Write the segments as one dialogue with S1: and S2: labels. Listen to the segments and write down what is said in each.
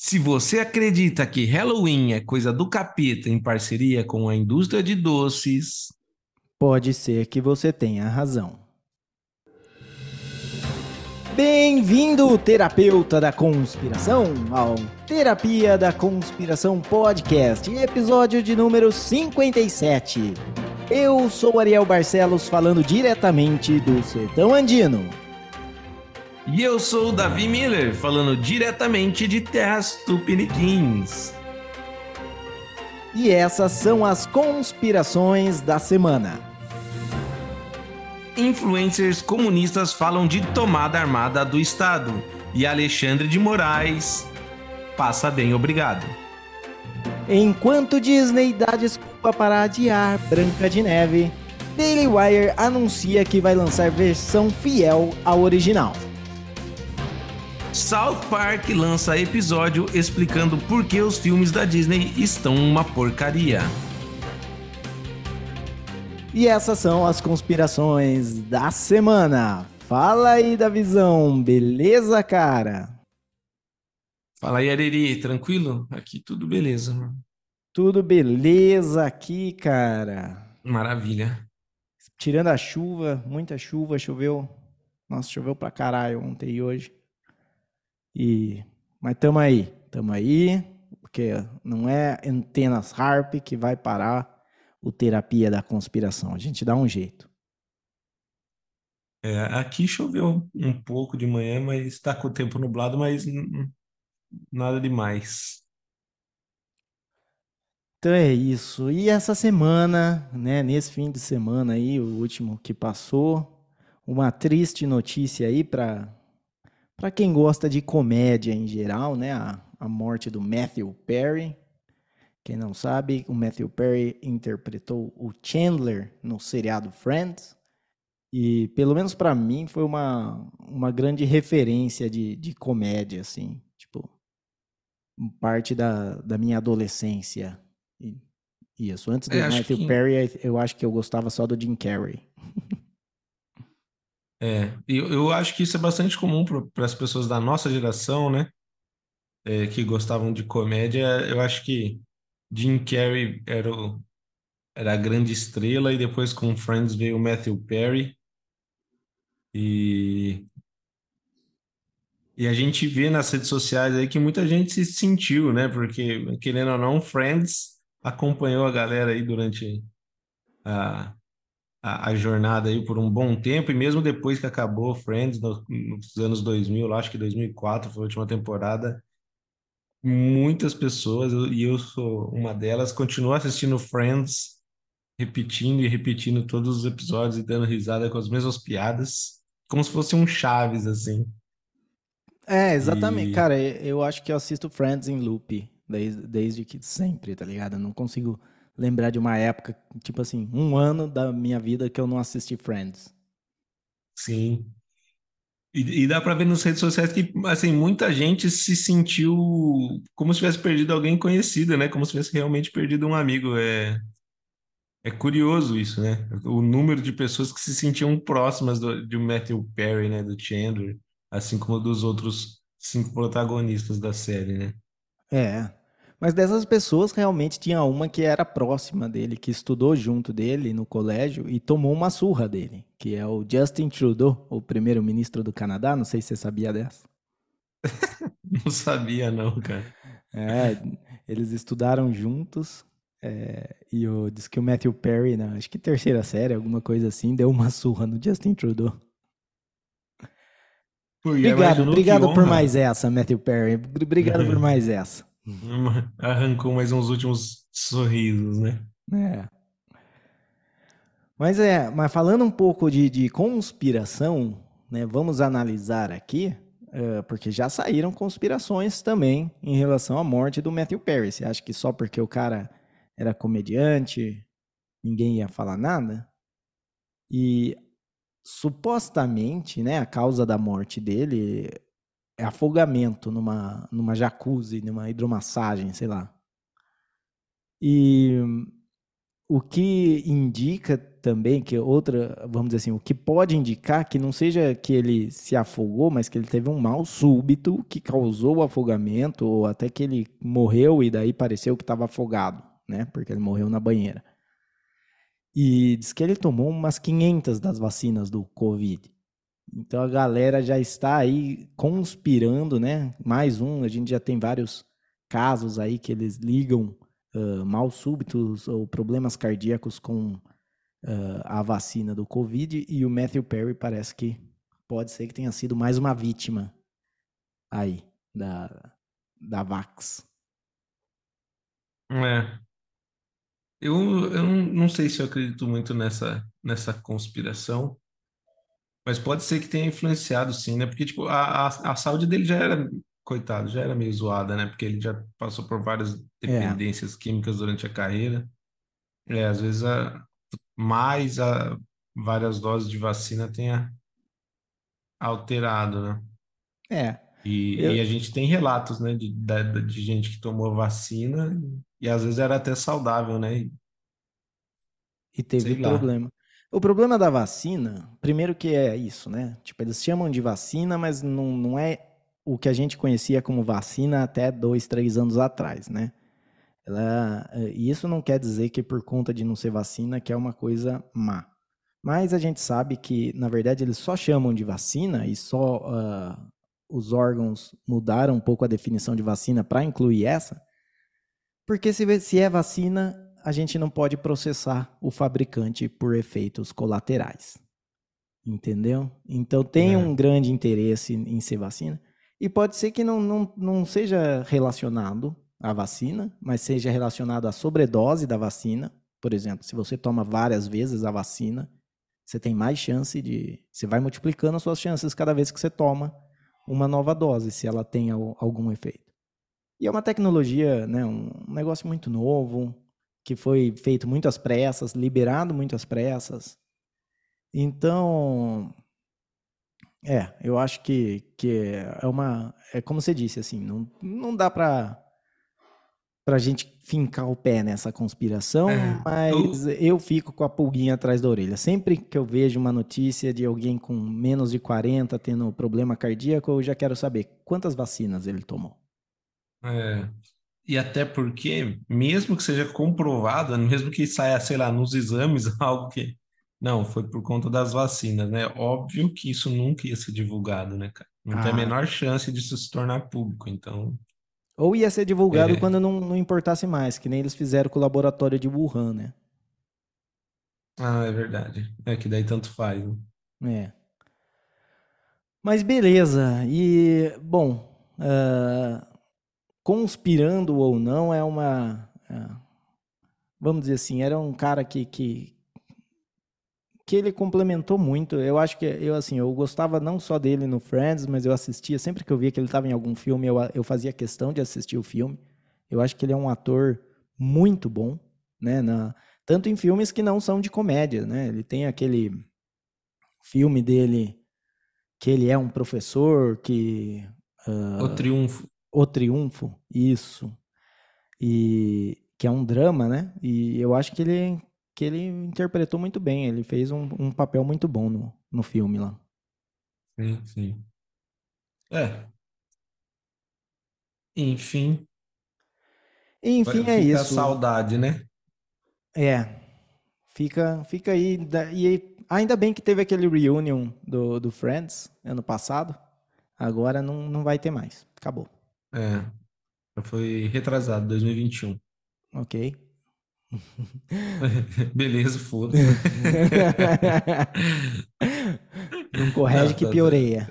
S1: Se você acredita que Halloween é coisa do capeta em parceria com a indústria de doces,
S2: Pode ser que você tenha razão. Bem-vindo, terapeuta da conspiração, ao Terapia da Conspiração Podcast, episódio de número 57. Eu sou Ariel Barcelos, falando diretamente do Sertão Andino.
S1: E eu sou o Davi Miller, falando diretamente de Terras Tupiniquins.
S2: E essas são as conspirações da semana.
S1: Influencers comunistas falam de tomada armada do Estado e Alexandre de Moraes passa bem, obrigado.
S2: Enquanto Disney dá desculpa para adiar Branca de Neve, Daily Wire anuncia que vai lançar versão fiel ao original.
S1: South Park lança episódio explicando por que os filmes da Disney estão uma porcaria.
S2: E essas são as conspirações da semana. Fala aí da visão, beleza, cara?
S1: Fala aí, Areri, tranquilo? Aqui tudo beleza, mano.
S2: Tudo beleza aqui, cara?
S1: Maravilha.
S2: Tirando a chuva, muita chuva, choveu. Nossa, choveu pra caralho ontem e hoje. E mas tamo aí, tamo aí, porque não é antenas Harp que vai parar o terapia da conspiração. A gente dá um jeito.
S1: É, aqui choveu um pouco de manhã, mas está com o tempo nublado, mas nada demais.
S2: Então é isso. E essa semana, né, nesse fim de semana aí, o último que passou, uma triste notícia aí para para quem gosta de comédia em geral, né, a, a morte do Matthew Perry. Quem não sabe, o Matthew Perry interpretou o Chandler no seriado Friends. E pelo menos para mim foi uma, uma grande referência de, de comédia, assim, tipo, parte da, da minha adolescência. E- Isso, antes do
S1: É,
S2: Matthew
S1: que-
S2: Perry, eu acho que eu gostava só do Jim Carrey.
S1: É, eu, eu acho que isso é bastante comum para as pessoas da nossa geração, né? É, que gostavam de comédia. Eu acho que Jim Carrey era, o- era a grande estrela, e depois com Friends veio Matthew Perry. E, e a gente vê nas redes sociais aí que muita gente se sentiu, né? Porque, querendo ou não, Friends acompanhou a galera aí durante a, a, a jornada aí por um bom tempo, e mesmo depois que acabou Friends, no- nos anos 2000, lá, acho que 2004 foi a última temporada, muitas pessoas, eu- e eu sou uma delas, continuam assistindo Friends, repetindo e repetindo todos os episódios e dando risada com as mesmas piadas, como se fosse um Chaves, assim.
S2: É, exatamente.
S1: E-
S2: Cara, eu acho que eu assisto Friends em loop desde, desde que sempre, tá ligado? Eu não consigo lembrar de uma época, tipo assim, um ano da minha vida que eu não assisti Friends.
S1: Sim. E, e dá pra ver nas redes sociais que, assim, muita gente se sentiu como se tivesse perdido alguém conhecido, né? Como se tivesse realmente perdido um amigo. É, é curioso isso, né? O número de pessoas que se sentiam próximas do, de Matthew Perry, né? Do Chandler, assim como dos outros cinco protagonistas da série, né?
S2: É. Mas dessas pessoas, realmente tinha uma que era próxima dele, que estudou junto dele no colégio e tomou uma surra dele, que é o Justin Trudeau, o primeiro-ministro do Canadá. Não sei se você sabia dessa.
S1: Não sabia, não, cara.
S2: É, eles estudaram juntos. é, e o, diz que o Matthew Perry, na, acho que terceira série, alguma coisa assim, deu uma surra no Justin Trudeau.
S1: Pô, e
S2: Obrigado, obrigado por mais essa, Matthew Perry. Obrigado por mais essa.
S1: Arrancou mais uns últimos sorrisos, né?
S2: É. Mas é, mas falando um pouco de, de conspiração, né? Vamos analisar aqui, é, porque já saíram conspirações também em relação à morte do Matthew Perry. Você acha que só porque o cara era comediante, ninguém ia falar nada? E supostamente, né, a causa da morte dele é afogamento numa, numa jacuzzi, numa hidromassagem, sei lá. E o que indica também que outra, vamos dizer assim, o que pode indicar que não seja que ele se afogou, mas que ele teve um mal súbito que causou o afogamento, ou até que ele morreu e daí pareceu que estava afogado, né? Porque ele morreu na banheira. E diz que ele tomou umas 500 das vacinas do Covid. Então a galera já está aí conspirando, né? Mais um, a gente já tem vários casos aí que eles ligam uh, mal súbitos ou problemas cardíacos com uh, a vacina do Covid e o Matthew Perry parece que pode ser que tenha sido mais uma vítima aí da, da Vax.
S1: É. Eu, eu não sei se eu acredito muito nessa, nessa conspiração, mas pode ser que tenha influenciado sim, né? Porque, tipo, a, a, a saúde dele já era, coitado, já era meio zoada, né? Porque ele já passou por várias
S2: É,
S1: dependências químicas durante a carreira. É, às vezes, a, mais a, várias doses de vacina tenha alterado, né?
S2: é.
S1: E, e a
S2: Eu,
S1: gente tem relatos, né, de, da- de gente que tomou vacina e às vezes era até saudável, né? E,
S2: e teve problema. O problema da vacina, primeiro que é isso, né? Tipo, eles chamam de vacina, mas não, não é o que a gente conhecia como vacina até dois, três anos atrás, né? Ela, eh, e isso não quer dizer que por conta de não ser vacina que é uma coisa má. Mas a gente sabe que, na verdade, eles só chamam de vacina e só ah, os órgãos mudaram um pouco a definição de vacina para incluir essa, porque se, se é vacina, a gente não pode processar o fabricante por efeitos colaterais. Entendeu? Então tem
S1: É,
S2: um grande interesse em ser vacina. E pode ser que não, não, não seja relacionado à vacina, mas seja relacionado à sobredose da vacina. Por exemplo, se você toma várias vezes a vacina, você tem mais chance de. Você vai multiplicando as suas chances cada vez que você toma uma nova dose, se ela tem al- algum efeito. E é uma tecnologia, né, um negócio muito novo, que foi feito muito às pressas, liberado muito às pressas. Então, é, eu acho que, que é uma. É como você disse, assim, não, não dá para a gente fincar o pé nessa conspiração,
S1: é,
S2: mas
S1: eu,
S2: eu fico com a pulguinha atrás da orelha. Sempre que eu vejo uma notícia de alguém com menos de 40 tendo problema cardíaco, eu já quero saber quantas vacinas ele tomou.
S1: é, e até porque, mesmo que seja comprovado, mesmo que saia, sei lá, nos exames, algo que. Não, foi por conta das vacinas, né? Óbvio que isso nunca ia ser divulgado, né, cara? Não tem a
S2: Ah,
S1: menor chance disso se tornar público. Então,
S2: ou ia ser divulgado
S1: é.
S2: quando não, não importasse mais, que nem eles fizeram com o laboratório de Wuhan, né?
S1: Ah, é verdade. É que daí tanto faz, né?
S2: É. Mas beleza. E, bom, ah, conspirando ou não, é uma. ah, vamos dizer assim, era um cara que, que, que ele complementou muito. Eu acho que eu assim, eu gostava não só dele no Friends, mas eu assistia sempre que eu via que ele estava em algum filme, eu, eu fazia questão de assistir o filme. Eu acho que ele é um ator muito bom, né? Na, tanto em filmes que não são de comédia, né? Ele tem aquele filme dele que ele é um professor que
S1: O triunfo.
S2: O Triunfo, isso. E que é um drama, né? E eu acho que ele que ele interpretou muito bem. Ele fez um, um papel muito bom no, no filme lá.
S1: Sim, sim. É, enfim,
S2: enfim, é
S1: fica
S2: isso.
S1: saudade, né?
S2: É, fica fica aí. E ainda bem que teve aquele reunion do, do Friends ano passado. Agora não, não vai ter mais. Acabou.
S1: É, foi retrasado, 2021.
S2: Ok?
S1: Beleza, foda-se.
S2: Não corrige que
S1: tá, tá.
S2: pioreia.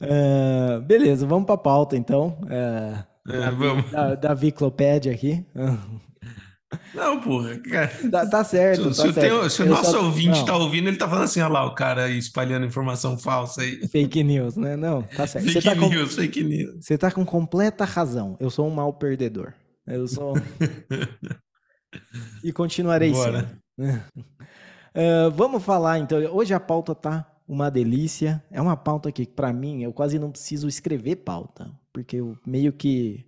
S2: Ah, beleza, vamos para a pauta então. Ah,
S1: É,
S2: Davi,
S1: vamos.
S2: da, Daviclopédia aqui.
S1: Não, porra, cara.
S2: Tá, tá certo,
S1: Se, se
S2: tá
S1: o
S2: certo.
S1: teu- se o nosso
S2: só.
S1: ouvinte tá
S2: Não,
S1: ouvindo, ele tá falando assim, olha lá, o cara aí espalhando informação falsa aí.
S2: fake news, né? Não, tá certo.
S1: Fake
S2: tá com,
S1: news, fake news.
S2: você tá com completa razão. Eu sou um mau perdedor. Eu sou. E continuarei
S1: Bora.
S2: sendo. Ah, vamos falar então. Hoje a pauta tá uma delícia. É uma pauta que, para mim, eu quase não preciso escrever pauta. Porque eu meio que.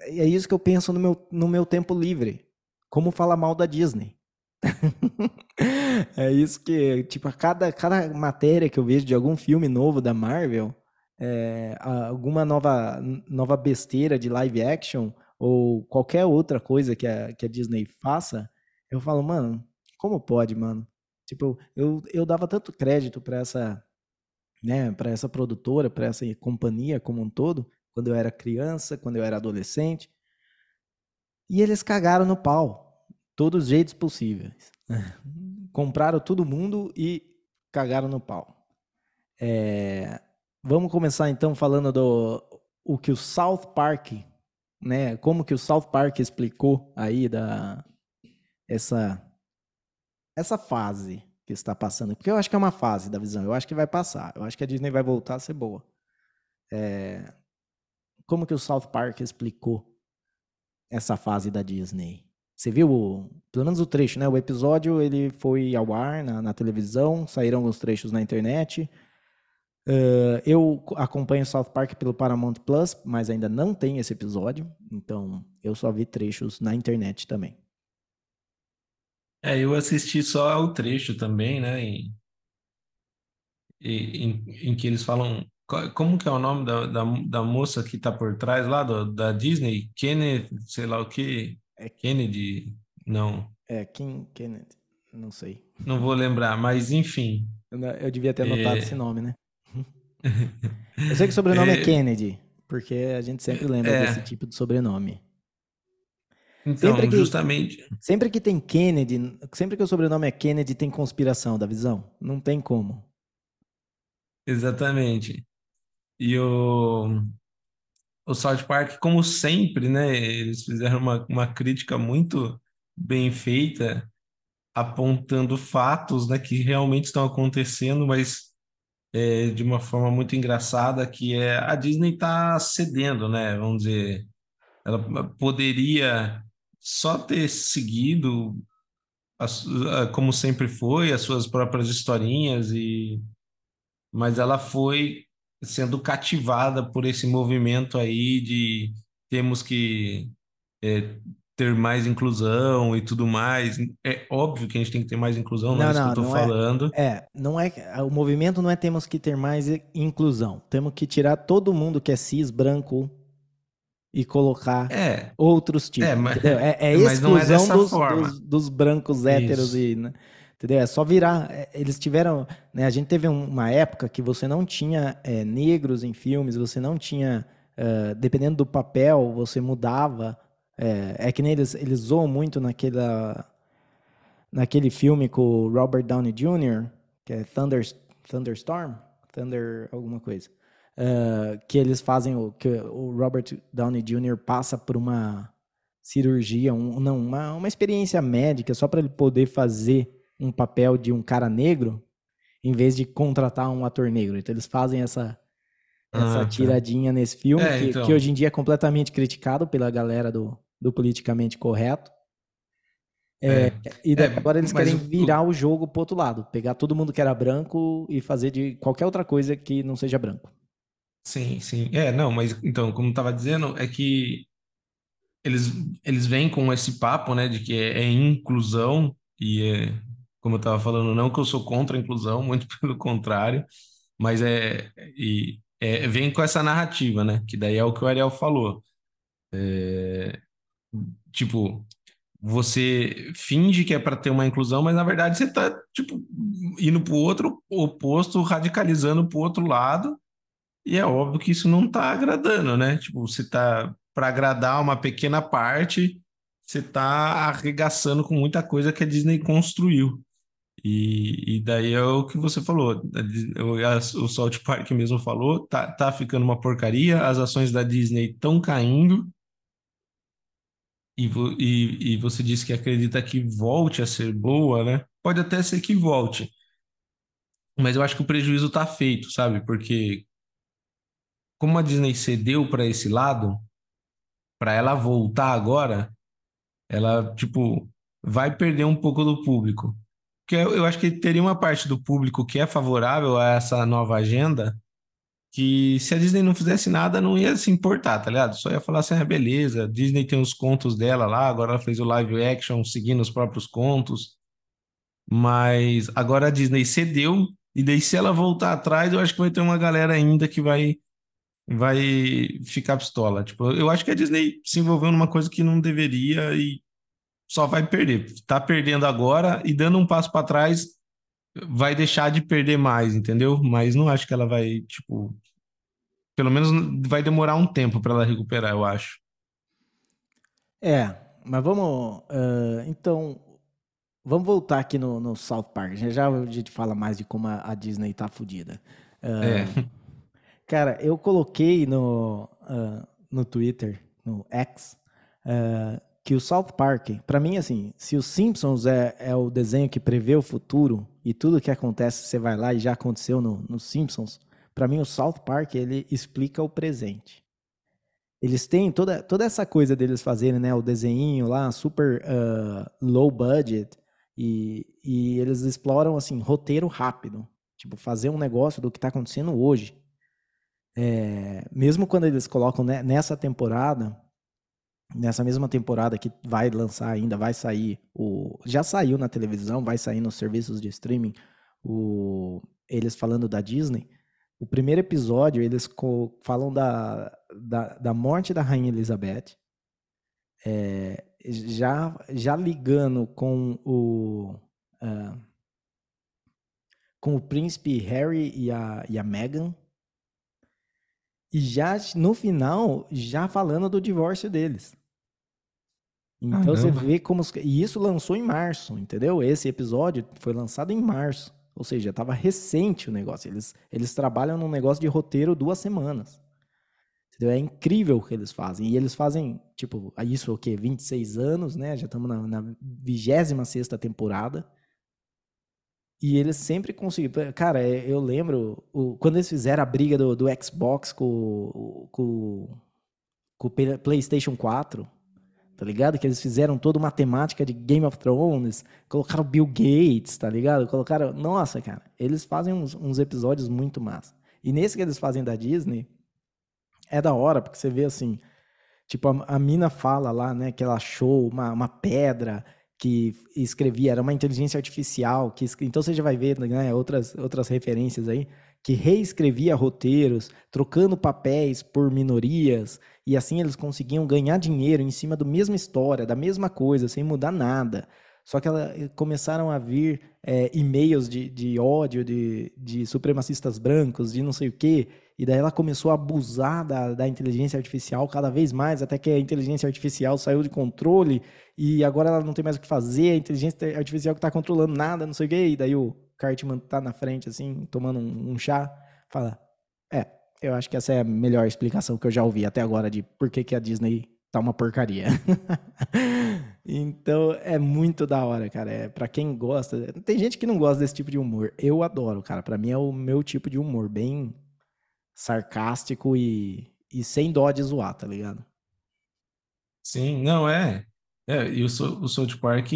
S2: É isso que eu penso no meu, no meu tempo livre. Como falar mal da Disney. é isso que, tipo, a cada, cada matéria que eu vejo de algum filme novo da Marvel, é, alguma nova, nova besteira de live action ou qualquer outra coisa que a, que a Disney faça, eu falo, mano, como pode, mano? Tipo, eu, eu dava tanto crédito para essa, né, para essa produtora, para essa companhia como um todo, quando eu era criança, quando eu era adolescente. E eles cagaram no pau, todos os jeitos possíveis. Compraram todo mundo e cagaram no pau. É, vamos começar então falando do o que o South Park, né? Como que o South Park explicou aí da essa essa fase que está passando, porque eu acho que é uma fase da visão, eu acho que vai passar, eu acho que a Disney vai voltar a ser boa. É, como que o South Park explicou essa fase da Disney? Você viu, pelo menos o trecho, né? O episódio ele foi ao ar na, na televisão, saíram alguns trechos na internet. Uh, eu acompanho South Park pelo Paramount Plus, mas ainda não tem esse episódio, então eu só vi trechos na internet também.
S1: É, eu assisti só ao trecho também, né? Em, em, em que eles falam. Como que é o nome da, da, da moça que tá por trás lá do, da Disney? Kennedy, sei lá o que. É Kennedy? Não.
S2: É, Kim Kennedy, não sei.
S1: Não vou lembrar, mas enfim.
S2: Eu, eu devia ter anotado é... esse nome, né? Eu sei que o sobrenome é, é Kennedy, porque a gente sempre lembra é... desse tipo de sobrenome.
S1: Então, sempre que, justamente.
S2: Sempre que tem Kennedy, sempre que o sobrenome é Kennedy, tem conspiração da visão. Não tem como.
S1: Exatamente. E o, o South Park, como sempre, né? Eles fizeram uma, uma crítica muito bem feita, apontando fatos né, que realmente estão acontecendo, mas é, de uma forma muito engraçada, que é a Disney está cedendo, né? Vamos dizer, ela poderia só ter seguido como sempre foi, as suas próprias historinhas e mas ela foi sendo cativada por esse movimento aí de temos que é, ter mais inclusão e tudo mais. É óbvio que a gente tem que ter mais inclusão, não, não é isso que eu tô é. falando.
S2: É, é, não é, o movimento não é temos que ter mais inclusão. Temos que tirar todo mundo que é cis, branco, e colocar é, outros tipos. É, mas, é, é exclusão é dos, dos, dos, brancos héteros Isso. e. Né? Entendeu? É só virar. É, eles tiveram. Né, a gente teve uma época que você não tinha é, negros em filmes, você não tinha. Uh, dependendo do papel, você mudava. É, é que nem eles, eles zoam muito naquela, naquele filme com o Robert Downey Jr., que é Thunder, Thunderstorm? Thunder alguma coisa uh, que eles fazem, o, que o Robert Downey Jr. passa por uma cirurgia, um, não, uma, uma experiência médica só para ele poder fazer um papel de um cara negro, em vez de contratar um ator negro. Então eles fazem essa, essa ah, tá. tiradinha nesse filme, é, que, então... que, hoje em dia é completamente criticado pela galera do, do politicamente correto. É, é, e é, agora eles querem virar o... jogo pro outro lado, pegar todo mundo que era branco e fazer de qualquer outra coisa que não seja branco.
S1: Sim, sim. É, não, mas então, como estava dizendo, é que eles, eles vêm com esse papo, né, de que é, é inclusão, e é, como eu estava falando, não que eu sou contra a inclusão, muito pelo contrário, mas é, e, é, vem com essa narrativa, né, que daí é o que o Ariel falou. É, tipo, você finge que é para ter uma inclusão, mas na verdade você está tipo indo para o outro oposto, radicalizando para o outro lado e é óbvio que isso não está agradando, né? Tipo, você tá para agradar uma pequena parte, você tá arregaçando com muita coisa que a Disney construiu. E, e daí é o que você falou, o Salt Park mesmo falou, tá, tá ficando uma porcaria, as ações da Disney estão caindo, e, e, e você disse que acredita que volte a ser boa, né? Pode até ser que volte, mas eu acho que o prejuízo está feito, sabe? Porque como a Disney cedeu para esse lado, para ela voltar agora, ela, tipo, vai perder um pouco do público. Eu, eu acho que teria uma parte do público que é favorável a essa nova agenda, que se a Disney não fizesse nada, não ia se importar, tá ligado? Só ia falar assim, ah, beleza, Disney tem os contos dela lá, agora ela fez o live action seguindo os próprios contos. Mas agora a Disney cedeu, e daí se ela voltar atrás, eu acho que vai ter uma galera ainda que vai vai ficar pistola. Tipo, eu acho que a Disney se envolveu numa coisa que não deveria e só vai perder. Tá perdendo agora e dando um passo para trás vai deixar de perder mais, entendeu? Mas não acho que ela vai, tipo, pelo menos vai demorar um tempo para ela recuperar, eu acho.
S2: É, mas vamos, uh, então, vamos voltar aqui no, no South Park. Já, já a gente fala mais de como a, a Disney tá fodida. Uh, é. Cara, eu coloquei no, uh, no Twitter, no X, que o South Park, para mim, assim, se os Simpsons é, é o desenho que prevê o futuro e tudo que acontece você vai lá e já aconteceu no, no Simpsons, para mim o South Park ele explica o presente. Eles têm toda, toda essa coisa deles fazerem, né, o desenho lá super uh, low budget e, e eles exploram assim roteiro rápido, tipo fazer um negócio do que está acontecendo hoje. É, mesmo quando eles colocam né, nessa temporada nessa mesma temporada que vai lançar ainda, vai sair o já saiu na televisão, vai sair nos serviços de streaming, o eles falando da Disney. O primeiro episódio eles falam da, da, da morte da rainha Elizabeth, é, já já ligando com o uh, com o príncipe Harry e a, e a Meghan e já no final, já falando do divórcio deles. Então Caramba. você vê como. E isso lançou em março, entendeu? Esse episódio foi lançado em março. Ou seja, estava recente o negócio. Eles, eles trabalham num negócio de roteiro duas semanas. Entendeu? É incrível o que eles fazem. E eles fazem, tipo, isso o quê? 26 anos, né? Já estamos na, na 26 temporada. E eles sempre conseguiram. Cara, é, eu lembro o, quando eles fizeram a briga do, do Xbox com, com, com o PlayStation 4, tá ligado? Que eles fizeram toda uma temática de Game of Thrones, colocaram Bill Gates, tá ligado? Colocaram. Nossa, cara, eles fazem uns, uns episódios muito massa. E nesse que eles fazem da Disney, é da hora, porque você vê assim. Tipo, a, a mina fala lá, né, que ela achou uma, uma pedra que escrevia, era uma inteligência artificial, que então você já vai ver né, outras, outras referências aí, que reescrevia roteiros, trocando papéis por minorias, e assim eles conseguiam ganhar dinheiro em cima da mesma história, da mesma coisa, sem mudar nada. Só que ela, eh, começaram a vir é, e-mails de, de ódio de, de supremacistas brancos, de não sei o quê, e daí ela começou a abusar da, da inteligência artificial cada vez mais, até que a inteligência artificial saiu de controle e agora ela não tem mais o que fazer, a inteligência artificial que está controlando nada, não sei o quê. E daí o Cartman tá na frente, assim, tomando um, um chá, fala: É, eu acho que essa é a melhor explicação que eu já ouvi até agora de por que, que a Disney tá uma porcaria. então é muito da hora, cara. É para quem gosta. Tem gente que não gosta desse tipo de humor. Eu adoro, cara. Para mim é o meu tipo de humor, bem sarcástico e, e sem dó de zoar, tá ligado?
S1: Sim, não é. É, e o, o South Park,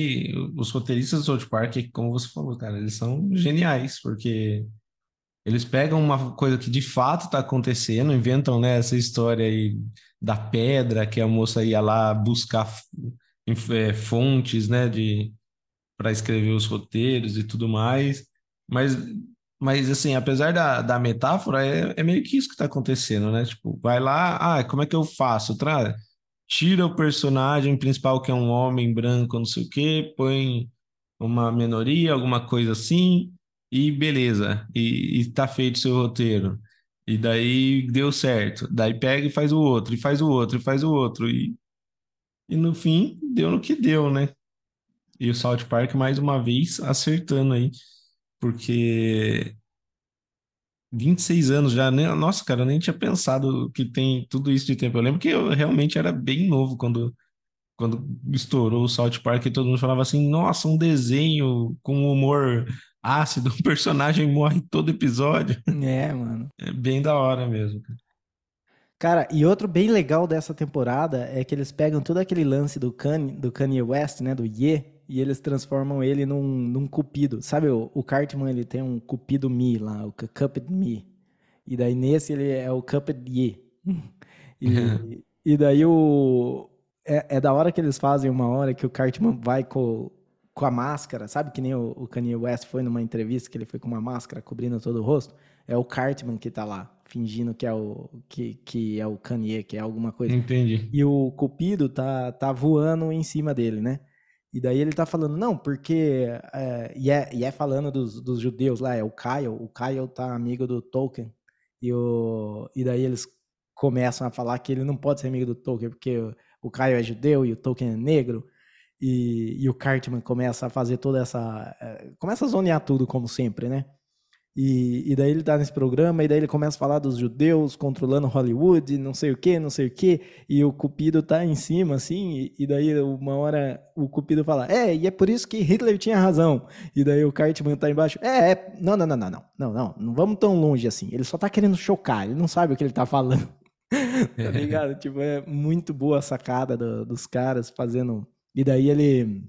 S1: os roteiristas do South Park, como você falou, cara, eles são geniais, porque eles pegam uma coisa que de fato está acontecendo, inventam, né, essa história aí da pedra, que a moça ia lá buscar é, fontes, né, de para escrever os roteiros e tudo mais, mas mas, assim, apesar da, da metáfora, é, é meio que isso que está acontecendo, né? Tipo, vai lá, ah, como é que eu faço? Tra tira o personagem principal, que é um homem branco, não sei o quê, põe uma minoria, alguma coisa assim, e beleza. E, e tá feito seu roteiro. E daí deu certo. Daí pega e faz o outro, e faz o outro, e faz o outro. E, e no fim, deu no que deu, né? E o South Park, mais uma vez, acertando aí porque 26 anos já, né? Nossa, cara, eu nem tinha pensado que tem tudo isso de tempo. Eu lembro que eu realmente era bem novo quando, quando estourou o South Park e todo mundo falava assim: nossa, um desenho com humor ácido, um personagem morre todo episódio.
S2: É, mano.
S1: É bem da hora mesmo.
S2: Cara, e outro bem legal dessa temporada é que eles pegam todo aquele lance do Kanye, do Kanye West, né, do Ye, e eles transformam ele num, num cupido. Sabe, o, o Cartman, ele tem um cupido Mi lá, o Cupid Mi. E daí nesse ele é o Cupid Ye. E, e daí o. É, é, da hora que eles fazem uma hora que o Cartman vai com, com a máscara, sabe que nem o, o Kanye West foi numa entrevista que ele foi com uma máscara cobrindo todo o rosto? É o Cartman que tá lá, fingindo que é o que, que é o Kanye, que é alguma coisa.
S1: Entendi.
S2: E o Cupido tá, tá voando em cima dele, né? E daí ele tá falando, não, porque. É, e, é, e é falando dos, dos judeus lá, é o Kyle. O Kyle tá amigo do Tolkien. E, o, e daí eles começam a falar que ele não pode ser amigo do Tolkien, porque o, o Caio é judeu e o Tolkien é negro. E, e o Cartman começa a fazer toda essa. Eh, começa a zonear tudo, como sempre, né? E, e, daí ele tá nesse programa, e daí ele começa a falar dos judeus controlando Hollywood, não sei o que, não sei o que, e o Cupido tá em cima, assim, e, e, daí uma hora o Cupido fala, é, e é por isso que Hitler tinha razão. E daí o Cartman tá embaixo, é, é, não, não, não, não, não, não, não, não vamos tão longe assim. Ele só tá querendo chocar, ele não sabe o que ele tá falando. tá ligado? tipo, é muito boa a sacada do, dos caras fazendo. E daí ele.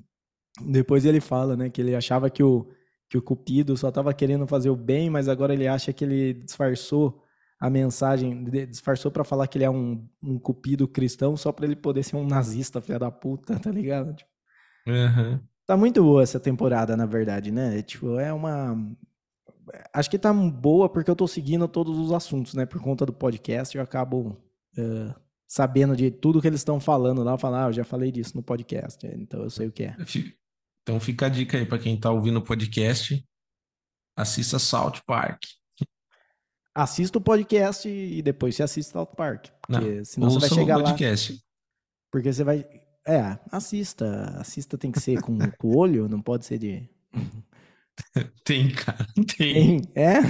S2: Depois ele fala, né, que ele achava que o, que o Cupido só tava querendo fazer o bem, mas agora ele acha que ele disfarçou a mensagem, disfarçou para falar que ele é um, um Cupido cristão só para ele poder ser um nazista, filha da puta, tá ligado? Tipo,
S1: uhum.
S2: Tá muito boa essa temporada, na verdade, né? Tipo, é uma acho que tá boa porque eu tô seguindo todos os assuntos, né? Por conta do podcast, eu acabo uh, sabendo de tudo que eles estão falando lá. Falar, ah, eu já falei disso no podcast, então eu sei o que é.
S1: Então fica a dica aí para quem tá ouvindo o podcast, assista South Park.
S2: Assista o podcast e depois você assiste South Park. Porque
S1: Não,
S2: senão você vai chegar
S1: o podcast.
S2: lá. Porque você vai. É, assista. Assista tem que ser com, com o olho, não pode ser de.
S1: Tem, cara, tem.
S2: tem. É?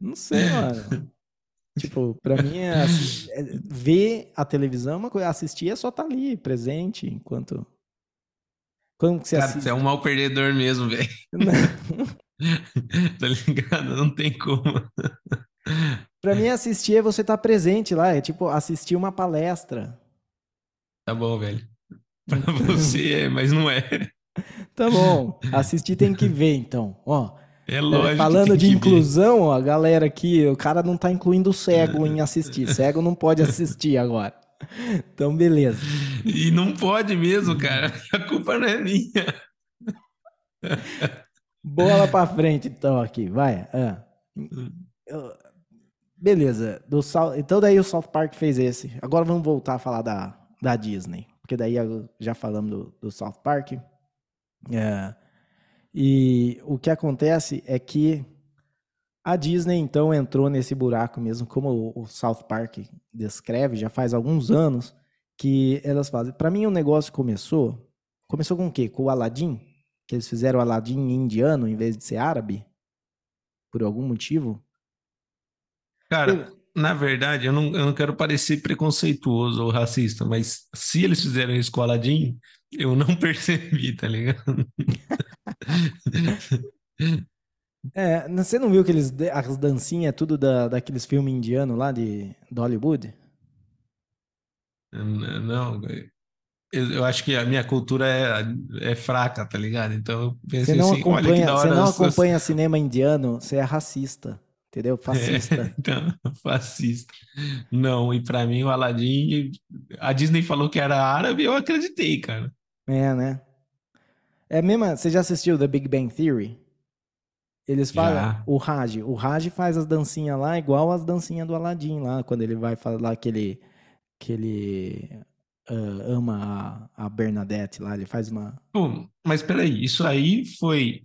S2: Não sei, mano. tipo, pra mim, é, é, ver a televisão é uma coisa, assistir é só estar tá ali, presente, enquanto.
S1: Quando você Cara, assiste? você é um mal perdedor mesmo, velho. tá ligado? Não tem como.
S2: pra mim, assistir é você estar tá presente lá, é tipo assistir uma palestra.
S1: Tá bom, velho. Pra você é, mas não é.
S2: Tá bom. Assistir tem que ver, então. Ó,
S1: é lógico.
S2: Falando de inclusão, ó, a galera aqui, o cara não tá incluindo o cego em assistir. Cego não pode assistir agora. Então, beleza.
S1: E não pode mesmo, cara. A culpa não é minha.
S2: Bola pra frente, então, aqui. Vai. Ah. Beleza. Do Então, daí o South Park fez esse. Agora vamos voltar a falar da, da Disney. Porque daí já falamos do, do South Park. É, e o que acontece é que a Disney então entrou nesse buraco mesmo, como o South Park descreve, já faz alguns anos que elas fazem. Para mim o negócio começou, começou com o quê? Com o Aladdin, que eles fizeram o Aladdin indiano em vez de ser árabe, por algum motivo.
S1: Cara, na verdade, eu não, eu não quero parecer preconceituoso ou racista, mas se eles fizeram isso com o Aladdin, eu não percebi, tá ligado?
S2: É, você não viu que eles, as dancinhas tudo da, daqueles filmes indianos lá de, de Hollywood?
S1: Não, eu, eu, acho que a minha cultura é, é fraca, tá ligado? Então eu
S2: pensei você não assim, acompanha, Você não acompanha cinema indiano, você é racista. Entendeu? Fascista.
S1: É, então, fascista. Não, e para mim o Aladdin, a Disney falou que era árabe, eu acreditei, cara.
S2: É, né? É mesmo, você já assistiu The Big Bang Theory? Eles falam, o Raj, o Raj faz as dancinhas lá igual as dancinhas do Aladdin lá, quando ele vai falar que ele, que ele uh, ama a, a, Bernadette lá, ele faz uma...
S1: Pô, mas peraí, isso aí foi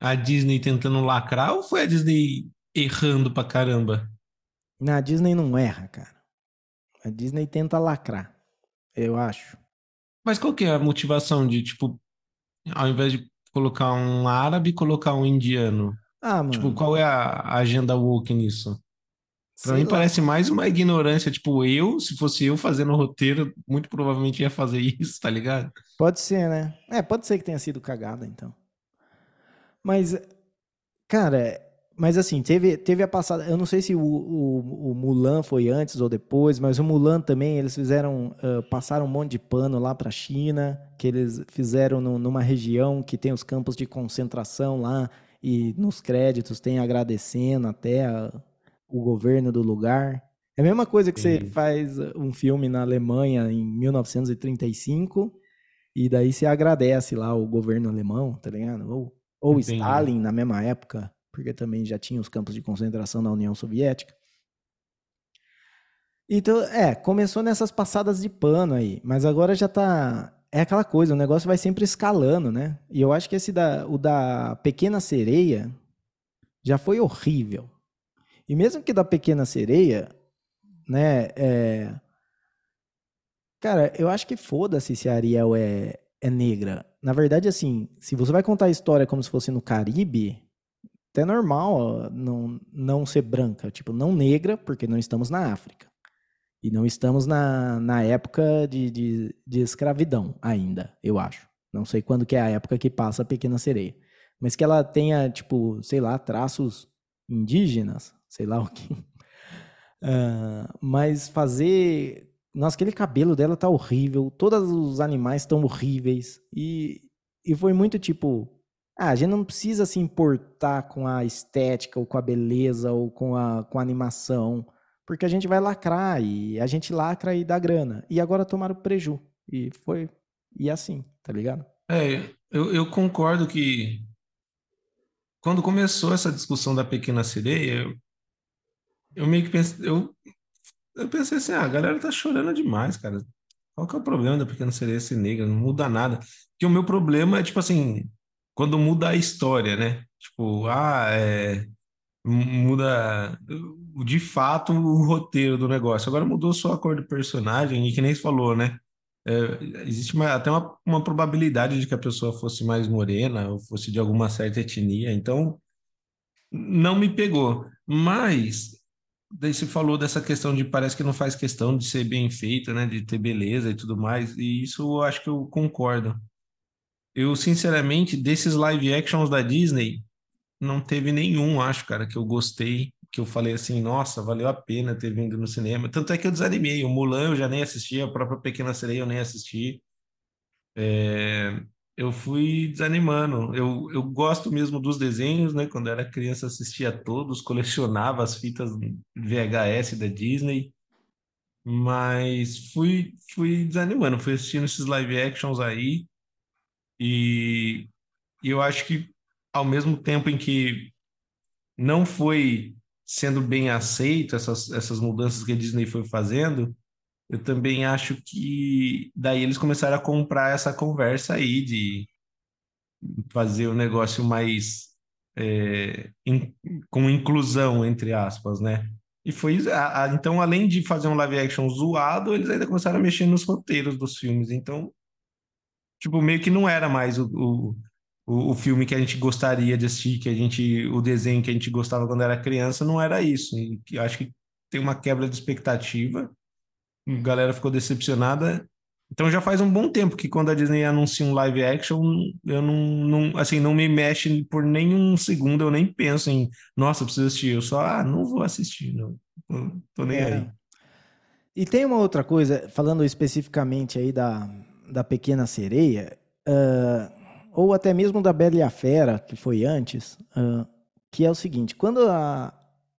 S1: a Disney tentando lacrar ou foi a Disney errando pra caramba.
S2: Na Disney não erra, cara. A Disney tenta lacrar, eu acho.
S1: Mas qual que é a motivação de, tipo, ao invés de colocar um árabe, colocar um indiano?
S2: Ah,
S1: mano. Tipo, qual é a agenda woke nisso? Pra Sei mim lá. parece mais uma ignorância. Tipo, eu, se fosse eu fazendo o roteiro, muito provavelmente ia fazer isso, tá ligado?
S2: Pode ser, né? É, pode ser que tenha sido cagada, então. Mas, cara, mas assim, teve, teve a passada. Eu não sei se o, o, o, Mulan foi antes ou depois, mas o Mulan também, eles fizeram. Uh, passaram um monte de pano lá para a China, que eles fizeram no, numa região que tem os campos de concentração lá, e nos créditos tem agradecendo até a, o governo do lugar. É a mesma coisa que você faz um filme na Alemanha em 1935 e daí você agradece lá o governo alemão, tá ligado? Ou, ou. Stalin na mesma época, porque também já tinha os campos de concentração na União Soviética. Então, é, começou nessas passadas de pano aí, mas agora já tá. É aquela coisa, o negócio vai sempre escalando, né? E eu acho que esse da, o da Pequena Sereia já foi horrível. E mesmo que da Pequena Sereia, né? É... Cara, eu acho que foda-se se a Ariel é, é negra. Na verdade, assim, se você vai contar a história como se fosse no Caribe, até normal não, não ser branca. Tipo, não negra, porque não estamos na África. E não estamos na, na época de, de, de escravidão ainda, eu acho. Não sei quando que é a época que passa a Pequena Sereia. Mas que ela tenha, tipo, sei lá, traços indígenas, sei lá o que. Uh, mas fazer. Nossa, aquele cabelo dela tá horrível. Todos os animais estão horríveis. E, e foi muito tipo. Ah, a gente não precisa se importar com a estética, ou com a beleza, ou com a, com a animação. Porque a gente vai lacrar e a gente lacra e dá grana. E agora tomaram preju. E foi. E assim, tá ligado?
S1: É, eu, eu concordo que quando começou essa discussão da Pequena Sereia, eu, eu meio que pensei, eu, eu pensei assim, ah, a galera tá chorando demais, cara. Qual que é o problema da Pequena Sereia ser negra? Não muda nada. Porque o meu problema é, tipo assim, quando muda a história, né? Tipo, ah, é, muda de fato o roteiro do negócio. Agora mudou só a cor do personagem, e que nem você falou, né? É, existe uma, até uma, uma probabilidade de que a pessoa fosse mais morena ou fosse de alguma certa etnia, então não me pegou. Mas daí você falou dessa questão de parece que não faz questão de ser bem feita, né? De ter beleza e tudo mais, e isso eu acho que eu concordo. Eu, sinceramente, desses live actions da Disney, não teve nenhum, acho, cara, que eu gostei, que eu falei assim, nossa, valeu a pena ter vindo no cinema. Tanto é que eu desanimei. O Mulan eu já nem assisti, a própria Pequena Sereia eu nem assisti. É, eu fui desanimando. Eu, eu gosto mesmo dos desenhos, né? Quando era criança assistia todos, colecionava as fitas VHS da Disney, mas fui, fui desanimando, fui assistindo esses live actions aí e, e eu acho que ao mesmo tempo em que não foi sendo bem aceito essas, essas mudanças que a Disney foi fazendo, eu também acho que daí eles começaram a comprar essa conversa aí de fazer o negócio mais é, in, com inclusão, entre aspas, né? E foi, a, a, então, além de fazer um live action zoado, eles ainda começaram a mexer nos roteiros dos filmes. Então, tipo, meio que não era mais o, o o, filme que a gente gostaria de assistir, que a gente, o desenho que a gente gostava quando era criança, não era isso. E que acho que tem uma quebra de expectativa. A galera ficou decepcionada. Então já faz um bom tempo que quando a Disney anuncia um live action, eu não, não assim, não me mexe por nenhum segundo, eu nem penso em, nossa, preciso assistir. Eu só, ah, não vou assistir, não. Tô, tô nem é. aí.
S2: E tem uma outra coisa, falando especificamente aí da, da Pequena Sereia, uh, ou até mesmo da Bela e a Fera, que foi antes, uh, que é o seguinte: quando a,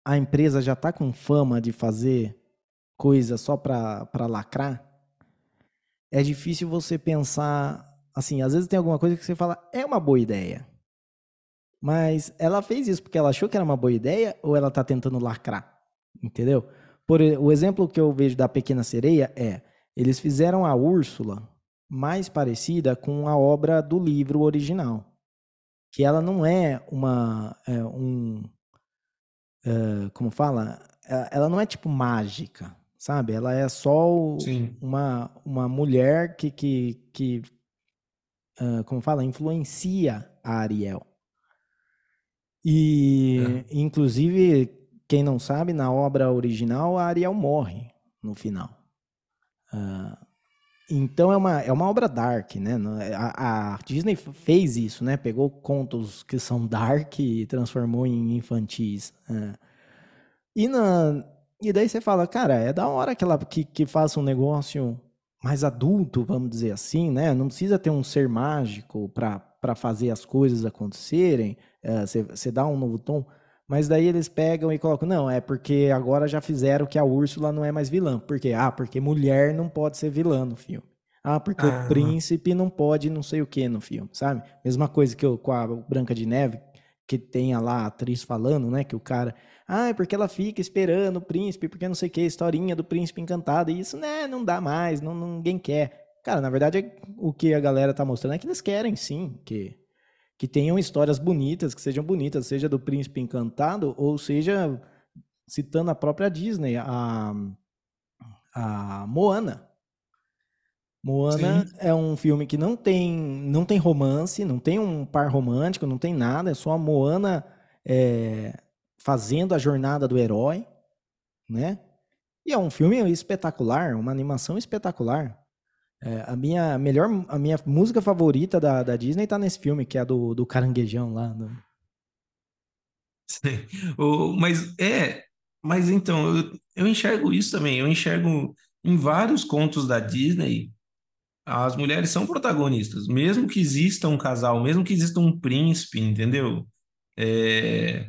S2: a empresa já está com fama de fazer coisa só para lacrar, é difícil você pensar. Assim, às vezes tem alguma coisa que você fala, é uma boa ideia. Mas ela fez isso porque ela achou que era uma boa ideia ou ela está tentando lacrar? Entendeu? Por, o exemplo que eu vejo da Pequena Sereia é: eles fizeram a Úrsula mais parecida com a obra do livro original, que ela não é uma é, um é, como fala, ela não é tipo mágica, sabe? Ela é só uma uma mulher que que, que uh, como fala, influencia a Ariel. E é. inclusive quem não sabe, na obra original a Ariel morre no final. Uh, então é uma, é uma obra dark, né? A, a, Disney fez isso, né? Pegou contos que são dark e transformou em infantis. É. E, na, e daí você fala, cara, é da hora que ela que, que faça um negócio mais adulto, vamos dizer assim, né? Não precisa ter um ser mágico para fazer as coisas acontecerem. É, você, você dá um novo tom. Mas daí eles pegam e colocam, não, é porque agora já fizeram que a Úrsula não é mais vilã. Por quê? Ah, porque mulher não pode ser vilã no filme. Ah, porque ah. o príncipe não pode não sei o que no filme, sabe? Mesma coisa que eu, com a Branca de Neve, que tenha lá a atriz falando, né? Que o cara. Ah, é porque ela fica esperando o príncipe, porque não sei o que, historinha do príncipe encantado. E isso, né, não dá mais, não, ninguém quer. Cara, na verdade, o que a galera tá mostrando é que eles querem sim, que que tenham histórias bonitas, que sejam bonitas, seja do Príncipe Encantado ou seja citando a própria Disney, a, a Moana. Moana Sim. é um filme que não tem, não tem romance, não tem um par romântico, não tem nada, é só a Moana é, fazendo a jornada do herói, né? E é um filme espetacular, uma animação espetacular. É, a minha melhor, a minha música favorita da, da Disney tá nesse filme, que é a do, do caranguejão lá. No...
S1: o, mas é, mas então, eu, eu enxergo isso também. Eu enxergo em vários contos da Disney, as mulheres são protagonistas, mesmo que exista um casal, mesmo que exista um príncipe, entendeu? É,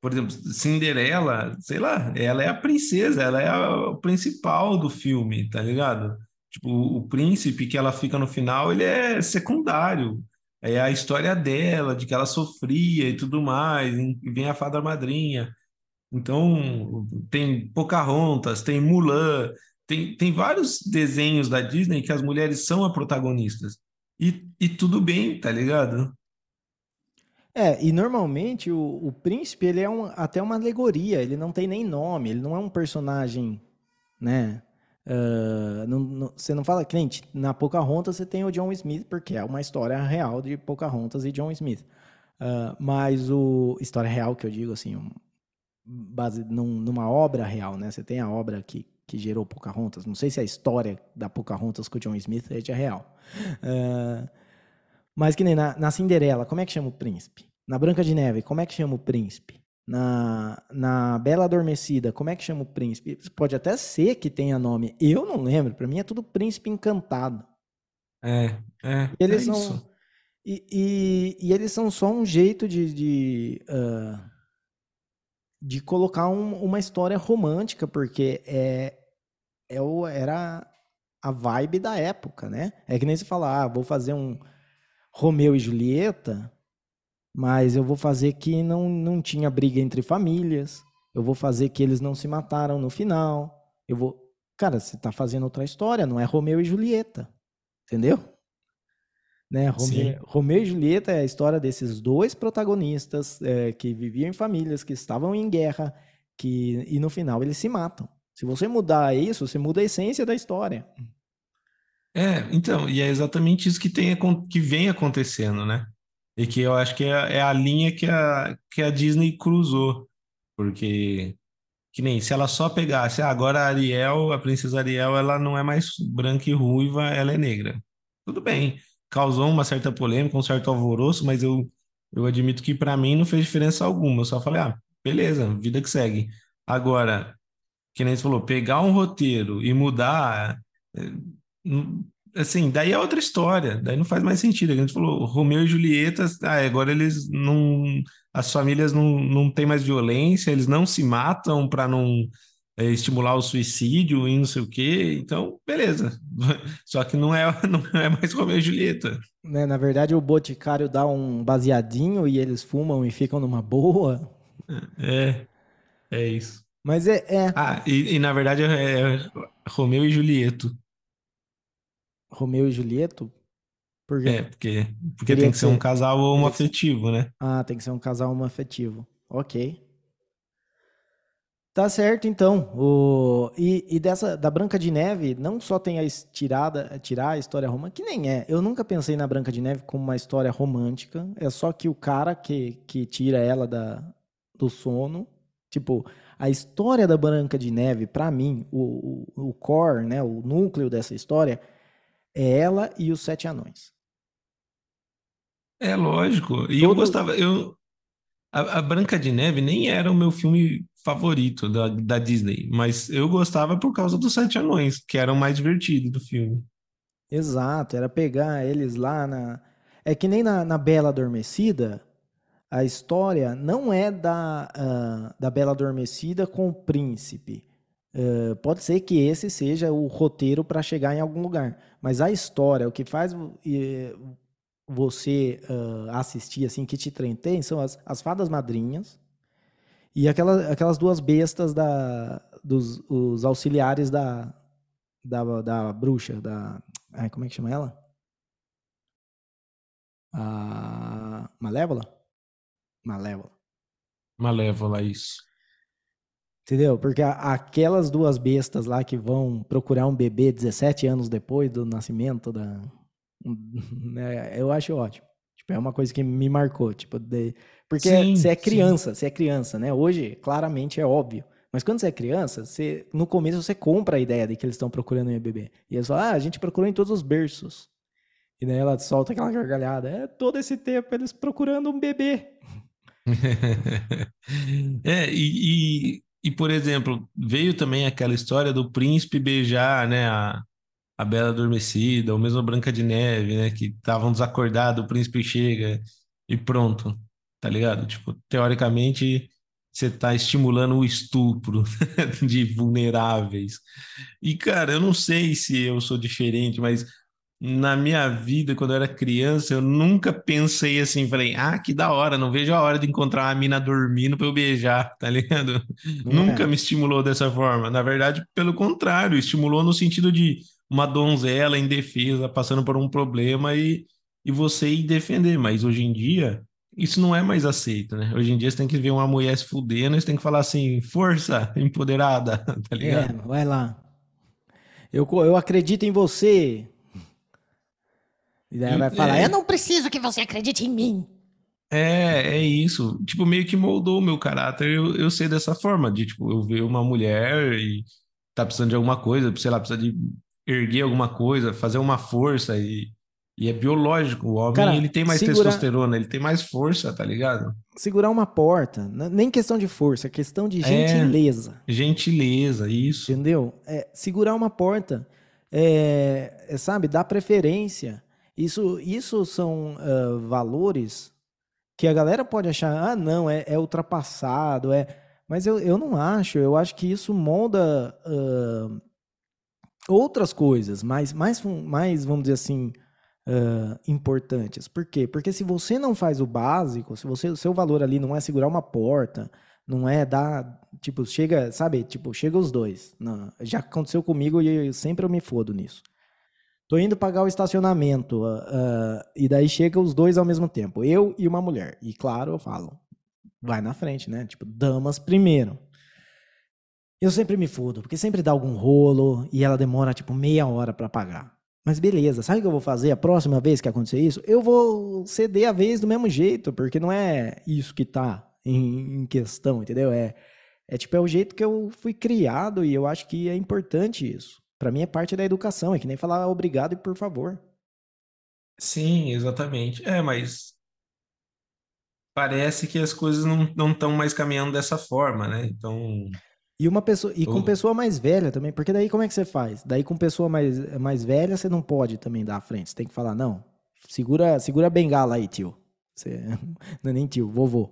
S1: por exemplo, Cinderela, sei lá, ela é a princesa, ela é a principal do filme, tá ligado? Tipo, o príncipe que ela fica no final, ele é secundário. É a história dela, de que ela sofria e tudo mais, e vem a fada madrinha. Então, tem Pocahontas, tem Mulan, tem, tem vários desenhos da Disney que as mulheres são as protagonistas. E, e tudo bem, tá ligado?
S2: É, e normalmente o, o príncipe, ele é um, até uma alegoria, ele não tem nem nome, ele não é um personagem, né? Uh, não, não, você não fala, cliente, na Pocahontas você tem o John Smith, porque é uma história real de Pocahontas e John Smith. Uh, mas o. História real que eu digo, assim, um, base num, numa obra real, né? Você tem a obra que, que gerou Pocahontas. Não sei se a história da Pocahontas com o John Smith é real. Uh, mas que nem na, na Cinderela, como é que chama o príncipe? Na Branca de Neve, como é que chama o príncipe? Na, na Bela Adormecida, como é que chama o príncipe? Pode até ser que tenha nome. Eu não lembro. Para mim é tudo príncipe encantado.
S1: É, é.
S2: E eles
S1: é
S2: são. Isso. E, e, e, eles são só um jeito de. de, uh, de colocar um, uma história romântica, porque é, é o, era a vibe da época, né? É que nem se falar, ah, vou fazer um Romeu e Julieta mas eu vou fazer que não, não tinha briga entre famílias, eu vou fazer que eles não se mataram no final, eu vou... Cara, você está fazendo outra história, não é Romeu e Julieta, entendeu? Né? Romeu, Romeu, e Julieta é a história desses dois protagonistas é, que viviam em famílias, que estavam em guerra, que e no final eles se matam. Se você mudar isso, você muda a essência da história.
S1: É, então, e é exatamente isso que, tem, que vem acontecendo, né? E que eu acho que é, é a linha que a, que a Disney cruzou. Porque, que nem se ela só pegasse, ah, agora a Ariel, a princesa Ariel, ela não é mais branca e ruiva, ela é negra. Tudo bem, causou uma certa polêmica, um certo alvoroço, mas eu, eu admito que para mim não fez diferença alguma. Eu só falei, ah, beleza, vida que segue. Agora, que nem você falou, pegar um roteiro e mudar. Assim, daí é outra história, daí não faz mais sentido. A gente falou, Romeu e Julieta, ah, agora eles não. As famílias não, não têm mais violência, eles não se matam para não é, estimular o suicídio e não sei o quê. Então, beleza. Só que não é, não é mais Romeu e Julieta.
S2: Né, na verdade, o Boticário dá um baseadinho e eles fumam e ficam numa boa.
S1: É, é isso.
S2: Mas é. é...
S1: Ah, e, e na verdade é, é Romeu e Julieto.
S2: Romeu e Julieto?
S1: Por É, porque, porque tem que ser um casal homoafetivo, né?
S2: Ah, tem que ser um casal homoafetivo. Ok. Tá certo, então. O... E, e, dessa da Branca de Neve, não só tem a tirada, tirar a história romântica, que nem é. Eu nunca pensei na Branca de Neve como uma história romântica. É só que o cara que, que tira ela da, do sono. Tipo, a história da Branca de Neve, para mim, o, o, o core, né, o núcleo dessa história é ela e os Sete Anões.
S1: É lógico. E eu gostava. Eu, a, a, Branca de Neve nem era o meu filme favorito da, da Disney, mas eu gostava por causa dos Sete Anões, que eram mais divertidos do filme.
S2: Exato, era pegar eles lá na. É que nem na, na Bela Adormecida, a história não é da, uh, da Bela Adormecida com o príncipe. Uh, pode ser que esse seja o roteiro para chegar em algum lugar. Mas a história, o que faz uh, você assistir, assim, que te entretém, são as, as fadas madrinhas e aquela, aquelas duas bestas da, dos os auxiliares da, da, da bruxa, da. Ai, como é que chama ela? A Malévola? Malévola.
S1: Malévola, isso.
S2: Entendeu? Porque aquelas duas bestas lá que vão procurar um bebê 17 anos depois do nascimento da. Né, eu acho ótimo. Tipo, é uma coisa que me marcou. Tipo, de... Porque sim, você é criança, sim. você é criança, né? Hoje, claramente, é óbvio. Mas quando você é criança, você, no começo você compra a ideia de que eles estão procurando um bebê. E eles falam, ah, a gente procurou em todos os berços. E daí ela solta aquela gargalhada. É todo esse tempo eles procurando um bebê.
S1: é, e, e, e, por exemplo, veio também aquela história do príncipe beijar, né, a, a Bela Adormecida, ou mesmo a Branca de Neve, né, que estavam desacordados, o príncipe chega e pronto, tá ligado? Tipo, teoricamente, você está estimulando o estupro de vulneráveis. E, cara, eu não sei se eu sou diferente, mas na minha vida, quando eu era criança, eu nunca pensei assim, falei, ah, que da hora, não vejo a hora de encontrar uma mina dormindo para eu beijar, tá ligado? É. Nunca me estimulou dessa forma. Na verdade, pelo contrário, estimulou no sentido de uma donzela indefesa passando por um problema e, e você ir defender. Mas hoje em dia, isso não é mais aceito, né? Hoje em dia você tem que ver uma mulher se fudendo e você tem que falar assim, força, empoderada, tá ligado?
S2: É, vai lá. Eu, eu acredito em você, e daí ela vai falar: é... Eu não preciso que você acredite em mim.
S1: É, é isso. Tipo, meio que moldou o meu caráter. Eu, eu sei dessa forma, de tipo, eu ver uma mulher e tá precisando de alguma coisa, sei lá, precisa de erguer alguma coisa, fazer uma força e, e é biológico. O homem, Cara, ele tem mais segura... testosterona, ele tem mais força, tá ligado?
S2: Segurar uma porta, nem questão de força, é questão de gentileza.
S1: É, gentileza, isso.
S2: Entendeu? É, segurar uma porta, é, é, sabe, dá preferência. Isso, isso são uh, valores que a galera pode achar, ah, não, é, é ultrapassado, é. Mas eu, eu não acho, eu acho que isso molda uh, outras coisas, mais, mais, mais, vamos dizer assim, uh, importantes. Por quê? Porque se você não faz o básico, se você, o seu valor ali não é segurar uma porta, não é dar, tipo, chega, sabe, tipo, chega os dois. Não, já aconteceu comigo e sempre eu me fodo nisso. Tô indo pagar o estacionamento. Uh, uh, e daí chega os dois ao mesmo tempo. Eu e uma mulher. E claro, eu falo, vai na frente, né? Tipo, damas primeiro. Eu sempre me fudo, porque sempre dá algum rolo e ela demora tipo meia hora para pagar. Mas beleza, sabe o que eu vou fazer a próxima vez que acontecer isso? Eu vou ceder a vez do mesmo jeito, porque não é isso que tá em, questão, entendeu? É, é tipo, é o jeito que eu fui criado e eu acho que é importante isso. Para mim é parte da educação, é que nem falar obrigado e por favor.
S1: Sim, exatamente. É, mas parece que as coisas não estão mais caminhando dessa forma, né? Então.
S2: E uma pessoa e com pessoa mais velha também, porque daí como é que você faz? Daí com pessoa mais, mais velha você não pode também dar à frente. Você tem que falar, não, segura, segura a bengala aí, tio. Você, não é nem tio, vovô.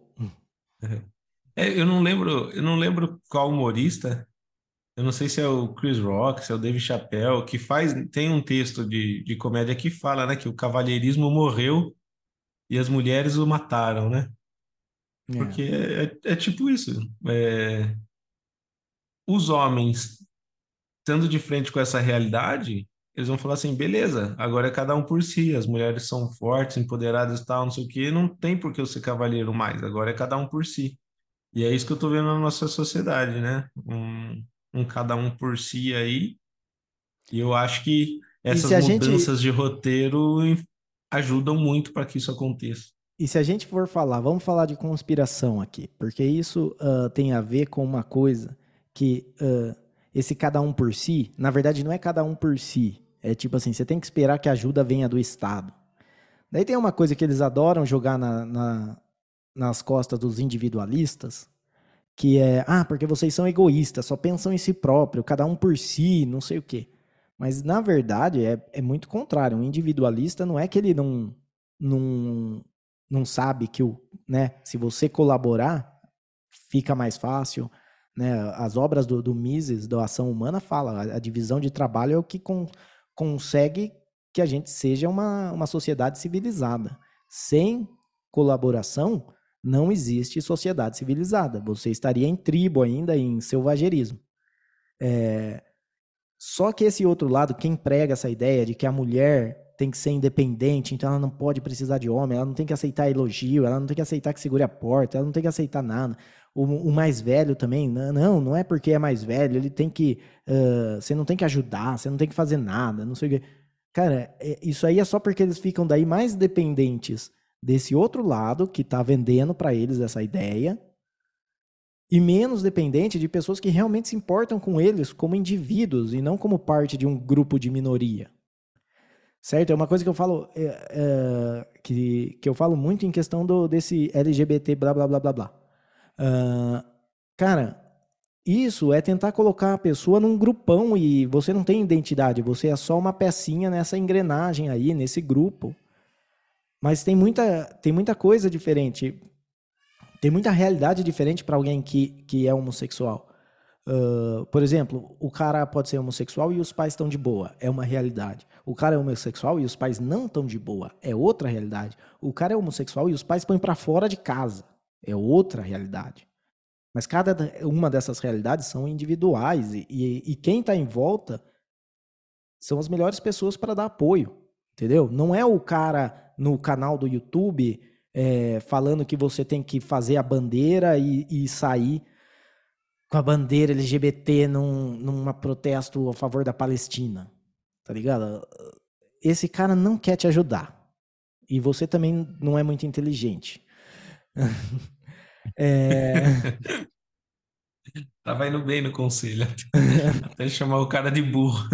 S1: É, eu não lembro, eu não lembro qual humorista eu não sei se é o Chris Rock, se é o Dave Chappelle, que faz, tem um texto de, de comédia que fala, né, que o cavalheirismo morreu e as mulheres o mataram, né? É. Porque é, é, é tipo isso. É, os homens, estando de frente com essa realidade, eles vão falar assim, beleza, agora é cada um por si, as mulheres são fortes, empoderadas e tal, não sei o quê, não tem por que eu ser cavalheiro mais, agora é cada um por si. E é isso que eu tô vendo na nossa sociedade, né? Um, um cada um por si aí. E eu acho que essas mudanças gente... de roteiro ajudam muito para que isso aconteça.
S2: E se a gente for falar, vamos falar de conspiração aqui, porque isso uh, tem a ver com uma coisa que uh, esse cada um por si, na verdade não é cada um por si, é tipo assim, você tem que esperar que a ajuda venha do Estado. Daí tem uma coisa que eles adoram jogar na, na, nas costas dos individualistas, que é, ah, porque vocês são egoístas, só pensam em si próprio, cada um por si, não sei o quê. Mas, na verdade, é, é muito contrário. Um individualista não é que ele não, não, não sabe que o. né? Se você colaborar, fica mais fácil. Né? As obras do, do Mises, da Ação Humana, fala a, a divisão de trabalho é o que con, consegue que a gente seja uma, uma sociedade civilizada. Sem colaboração, não existe sociedade civilizada. Você estaria em tribo ainda, em selvagerismo. É... Só que esse outro lado, quem prega essa ideia de que a mulher tem que ser independente, então ela não pode precisar de homem, ela não tem que aceitar elogio, ela não tem que aceitar que segure a porta, ela não tem que aceitar nada. O, o mais velho também, não, não é porque é mais velho, ele tem que. Uh, você não tem que ajudar, você não tem que fazer nada, não sei o quê. Cara, é, isso aí é só porque eles ficam daí mais dependentes desse outro lado que está vendendo para eles essa ideia e menos dependente de pessoas que realmente se importam com eles como indivíduos e não como parte de um grupo de minoria. Certo? É uma coisa que eu falo é, é, que, que eu falo muito em questão do, desse LGBT blá blá blá blá blá. Uh, cara, isso é tentar colocar a pessoa num grupão e você não tem identidade, você é só uma pecinha nessa engrenagem aí, nesse grupo. Mas tem muita, tem muita coisa diferente. Tem muita realidade diferente para alguém que, que é homossexual. Uh, por exemplo, o cara pode ser homossexual e os pais estão de boa. É uma realidade. O cara é homossexual e os pais não estão de boa. É outra realidade. O cara é homossexual e os pais põem para fora de casa. É outra realidade. Mas cada uma dessas realidades são individuais e, e, e quem está em volta são as melhores pessoas para dar apoio, entendeu? Não é o cara no canal do YouTube é, falando que você tem que fazer a bandeira e, e sair com a bandeira LGBT num numa protesto a favor da Palestina, tá ligado? Esse cara não quer te ajudar. E você também não é muito inteligente.
S1: é... Tava indo bem no conselho. Até chamar o cara de burro.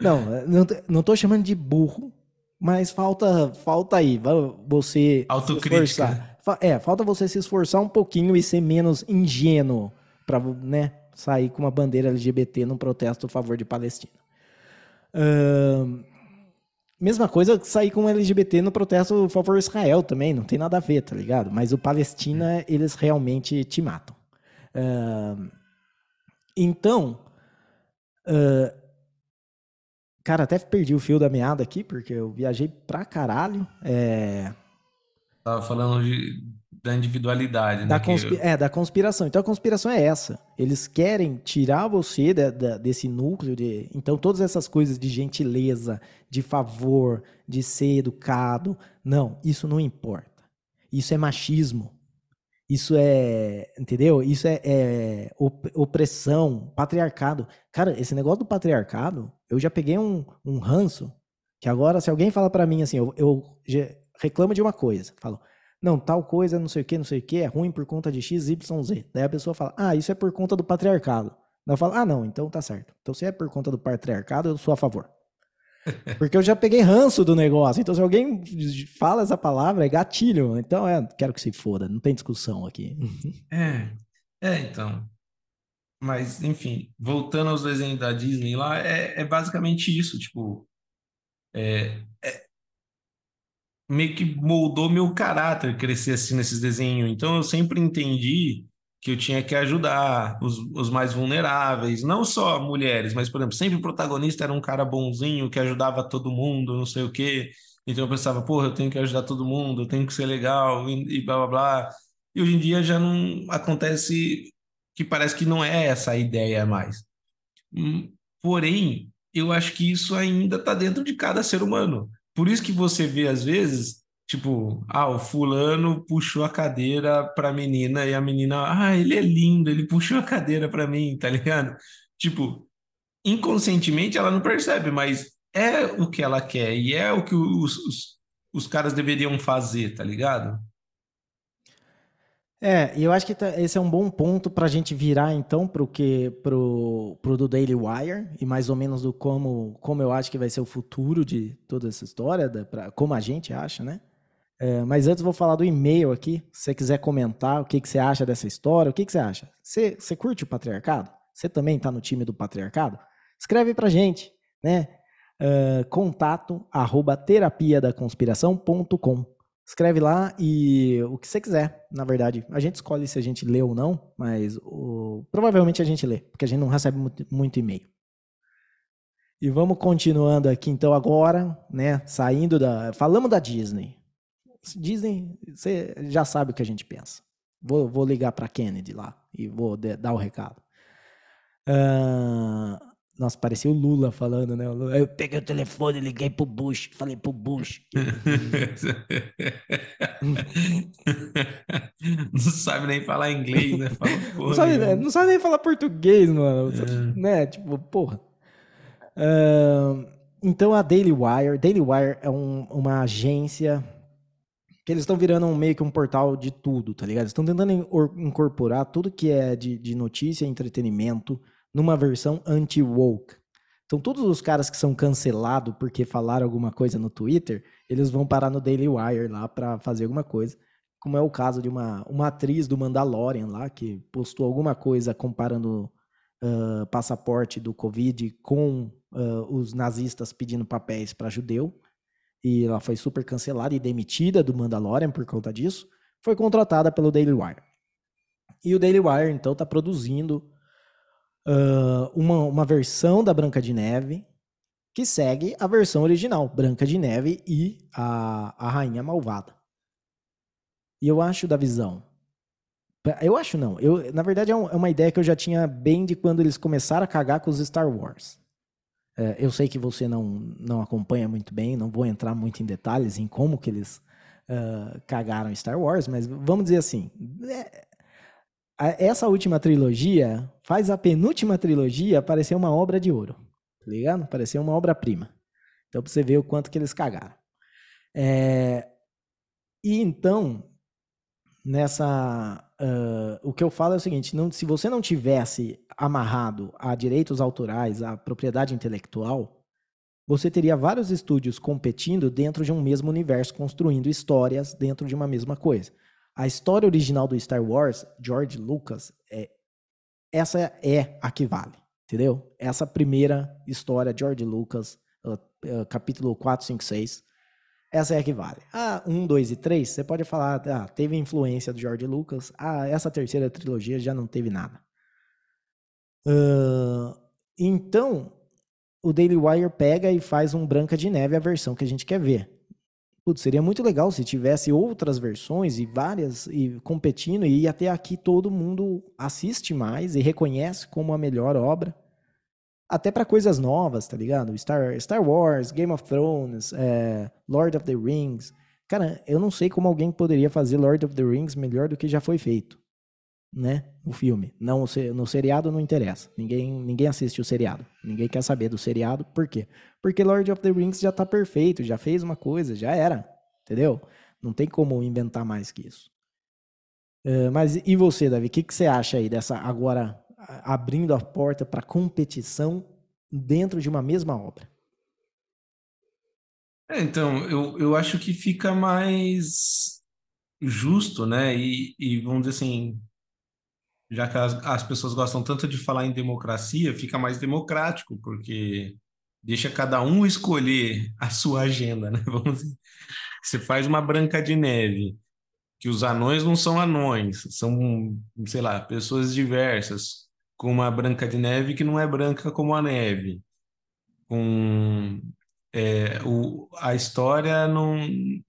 S2: Não, não, não tô chamando de burro, mas falta, falta aí, você
S1: Autocrítica.
S2: se esforçar. É, falta você se esforçar um pouquinho e ser menos ingênuo para, né, sair com uma bandeira LGBT num protesto a favor de Palestina. Uh, mesma coisa sair com LGBT no protesto a favor de Israel também, não tem nada a ver, tá ligado? Mas o Palestina, eles realmente te matam. Uh, então, uh, Cara, até perdi o fio da meada aqui, porque eu viajei pra caralho. É...
S1: Tava falando de, da individualidade,
S2: da
S1: né?
S2: Conspi... Que... É, da conspiração. Então a conspiração é essa. Eles querem tirar você da, da, desse núcleo de. Então, todas essas coisas de gentileza, de favor, de ser educado. Não, isso não importa. Isso é machismo. Isso é, entendeu? Isso é, é, opressão, patriarcado. Cara, esse negócio do patriarcado, eu já peguei um, um ranço que agora, se alguém fala para mim assim, eu, eu reclamo de uma coisa, falo, não, tal coisa, não sei o que, não sei o que, é ruim por conta de X, Y, Z. Daí a pessoa fala, ah, isso é por conta do patriarcado. Daí eu falo, ah, não, então tá certo. Então se é por conta do patriarcado, eu sou a favor. Porque eu já peguei ranço do negócio. Então, se alguém fala essa palavra, é gatilho. Então, é, quero que se foda. Não tem discussão aqui.
S1: É, é, então. Mas, enfim, voltando aos desenhos da Disney lá, é, é basicamente isso. Tipo, é, é, meio que moldou meu caráter crescer assim nesses desenhos. Então, eu sempre entendi que eu tinha que ajudar os, os mais vulneráveis, não só mulheres, mas, por exemplo, sempre o protagonista era um cara bonzinho que ajudava todo mundo, não sei o quê. Então eu pensava, porra, eu tenho que ajudar todo mundo, eu tenho que ser legal e, e blá blá blá. E hoje em dia já não acontece que parece que não é essa a ideia mais. Hum, porém, eu acho que isso ainda está dentro de cada ser humano. Por isso que você vê, às vezes, Tipo, ah, o fulano puxou a cadeira pra menina e a menina, ah, ele é lindo, ele puxou a cadeira pra mim, tá ligado? Tipo, inconscientemente ela não percebe, mas é o que ela quer e é o que os, os, os caras deveriam fazer, tá ligado?
S2: É, e eu acho que tá, esse é um bom ponto para a gente virar então para o que pro, pro do Daily Wire e mais ou menos do como como eu acho que vai ser o futuro de toda essa história, da, pra, como a gente acha, né? É, mas antes vou falar do e-mail aqui. Se você quiser comentar o que, que você acha dessa história, o que, que você acha? Você, você curte o patriarcado? Você também está no time do patriarcado? Escreve pra gente, né? Uh, contato arroba terapia da conspiração.com. Escreve lá e o que você quiser, na verdade. A gente escolhe se a gente lê ou não, mas o... provavelmente a gente lê, porque a gente não recebe muito, muito e-mail. E vamos continuando aqui então agora, né? Saindo da. Falamos da Disney. Disney, você já sabe o que a gente pensa. Vou, vou ligar para Kennedy lá e vou de, dar o recado. Uh, nossa, parecia o Lula falando, né? Eu peguei o telefone, liguei pro Bush, falei pro Bush.
S1: não sabe nem falar inglês, né? Fala,
S2: não, sabe, não, sabe, nem falar português, mano. É. Né? Tipo, porra. Uh, então a Daily Wire, Daily Wire é um, uma agência que eles estão virando meio que um portal de tudo, tá ligado? Estão tentando incorporar tudo que é de, de notícia e entretenimento numa versão anti-woke. Então, todos os caras que são cancelados porque falaram alguma coisa no Twitter, eles vão parar no Daily Wire lá para fazer alguma coisa. Como é o caso de uma, uma atriz do Mandalorian lá, que postou alguma coisa comparando uh, passaporte do Covid com uh, os nazistas pedindo papéis para judeu e ela foi super cancelada e demitida do Mandalorian por conta disso, foi contratada pelo Daily Wire. E o Daily Wire, então, está produzindo uh, uma, uma versão da Branca de Neve que segue a versão original, Branca de Neve e a, a Rainha Malvada. E eu acho da visão. Eu acho não. Eu, na verdade, é, um, é uma ideia que eu já tinha bem de quando eles começaram a cagar com os Star Wars. É, eu sei que você não, não acompanha muito bem, não vou entrar muito em detalhes em como que eles uh, cagaram Star Wars, mas vamos dizer assim, é, essa última trilogia faz a penúltima trilogia parecer uma obra de ouro, tá ligado? Parecer uma obra-prima. Então, pra você ver o quanto que eles cagaram. É, e então, nessa. Uh, o que eu falo é o seguinte: não, se você não tivesse amarrado a direitos autorais, a propriedade intelectual, você teria vários estúdios competindo dentro de um mesmo universo, construindo histórias dentro de uma mesma coisa. A história original do Star Wars, George Lucas, é, essa é a que vale, entendeu? Essa primeira história, George Lucas, uh, uh, capítulo 4, 5, 6, essa é a que vale. Ah, 1, 2 e 3, você pode falar, ah, teve influência do George Lucas. Ah, essa terceira trilogia já não teve nada. Uh, então, o Daily Wire pega e faz um Branca de Neve, a versão que a gente quer ver. Putz, seria muito legal se tivesse outras versões e várias e competindo e até aqui todo mundo assiste mais e reconhece como a melhor obra até para coisas novas, tá ligado? Star, Star Wars, Game of Thrones, é, Lord of the Rings. Cara, eu não sei como alguém poderia fazer Lord of the Rings melhor do que já foi feito, né? O filme. Não, no seriado não interessa. Ninguém, ninguém assiste o seriado. Ninguém quer saber do seriado. Por quê? Porque Lord of the Rings já tá perfeito, já fez uma coisa, já era. Entendeu? Não tem como inventar mais que isso. Uh, mas e você, Davi? O que, que você acha aí dessa agora abrindo a porta para competição dentro de uma mesma obra.
S1: É, então, eu, eu acho que fica mais justo, né? E, e vamos dizer assim, já que as, as pessoas gostam tanto de falar em democracia, fica mais democrático, porque deixa cada um escolher a sua agenda, né? Vamos dizer. Você faz uma branca de neve, que os anões não são anões, são, sei lá, pessoas diversas, com uma Branca de Neve que não é branca como a neve. Com é, o, a história não,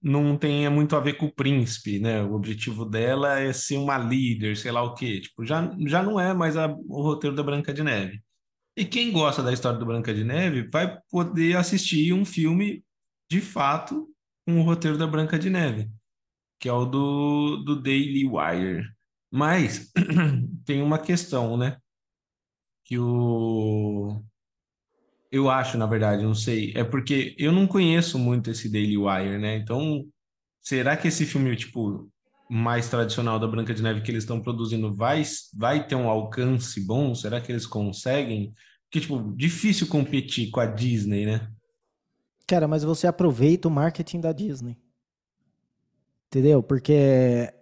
S1: não tem muito a ver com o príncipe, né? O objetivo dela é ser uma líder, sei lá o quê. Tipo, já, já não é mais a, o roteiro da Branca de Neve. E quem gosta da história do Branca de Neve vai poder assistir um filme de fato com o roteiro da Branca de Neve, que é o do, do Daily Wire. Mas tem uma questão, né? Que o eu acho, na verdade, não sei, é porque eu não conheço muito esse Daily Wire, né? Então, será que esse filme, tipo, mais tradicional da Branca de Neve que eles estão produzindo vai vai ter um alcance bom? Será que eles conseguem? Porque, tipo, difícil competir com a Disney, né?
S2: Cara, mas você aproveita o marketing da Disney. Entendeu? Porque,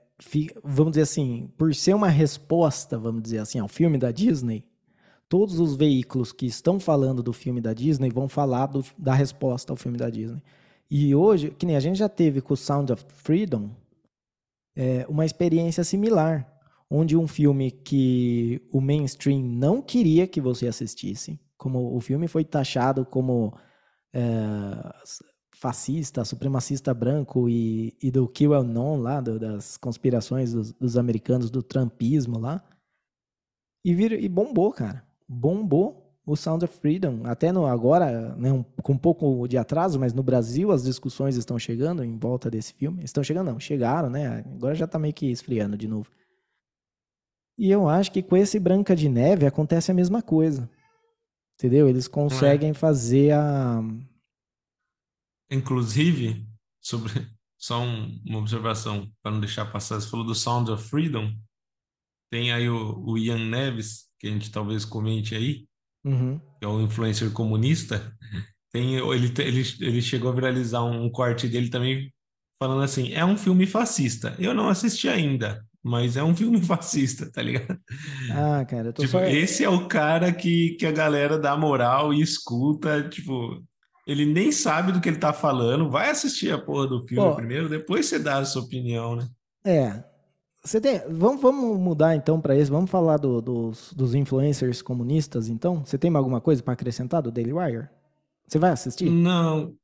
S2: vamos dizer assim, por ser uma resposta, vamos dizer assim, ao filme da Disney, todos os veículos que estão falando do filme da Disney vão falar do, da resposta ao filme da Disney. E hoje, que nem a gente já teve com o Sound of Freedom, é, uma experiência similar, onde um filme que o mainstream não queria que você assistisse, como o filme foi taxado como é, fascista, supremacista branco e, e do Kill Non lá, do, das conspirações dos, dos, americanos, do trumpismo lá, e, vir, e bombou, cara. Bombou o Sound of Freedom. Até no, agora, né, um, com um pouco de atraso, mas no Brasil as discussões estão chegando em volta desse filme. Estão chegando, não, chegaram, né? Agora já tá meio que esfriando de novo. E eu acho que com esse Branca de Neve acontece a mesma coisa. Entendeu? Eles conseguem é. fazer a.
S1: Inclusive, sobre só um, uma observação para não deixar passar. Você falou do Sound of Freedom. Tem aí o, o Ian Neves, que a gente talvez comente aí
S2: uhum.
S1: que é um influencer comunista, tem, ele, ele, ele chegou a viralizar um corte dele também falando assim: é um filme fascista. Eu não assisti ainda, mas é um filme fascista, tá ligado?
S2: Ah, cara, eu tô
S1: tipo,
S2: só...
S1: Esse é o cara que, que a galera dá moral e escuta, tipo, ele nem sabe do que ele tá falando, vai assistir a porra do filme Pô, primeiro, depois você dá a sua opinião, né?
S2: É, você tem, vamos, vamos mudar então para isso. Vamos falar do, dos, dos influencers comunistas, então? Você tem alguma coisa para acrescentar do Daily Wire? Você vai assistir?
S1: Não.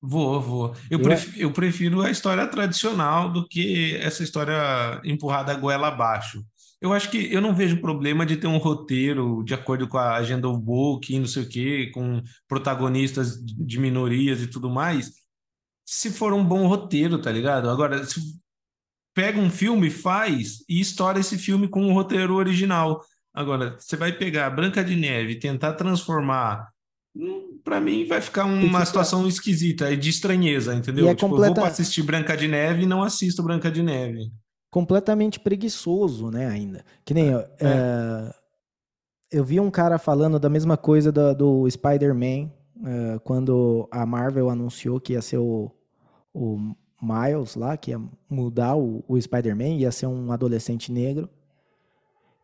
S1: Vou, vou. Eu, eu, prefiro, eu prefiro a história tradicional do que essa história empurrada a goela abaixo. Eu acho que eu não vejo problema de ter um roteiro de acordo com a agenda of book, não sei o quê, com protagonistas de minorias e tudo mais, se for um bom roteiro, tá ligado? Agora, se pega um filme, faz e estoura esse filme com o roteiro original. Agora, você vai pegar Branca de Neve e tentar transformar. Hum, para mim, vai ficar uma fica... situação esquisita e de estranheza, entendeu?
S2: É
S1: tipo,
S2: completa...
S1: eu vou assistir Branca de Neve e não assisto Branca de Neve.
S2: Completamente preguiçoso, né, ainda. Que nem. É. É... Eu vi um cara falando da mesma coisa do, do Spider-Man, é, quando a Marvel anunciou que ia ser o, o Miles lá, que ia mudar o, o Spider-Man, ia ser um adolescente negro.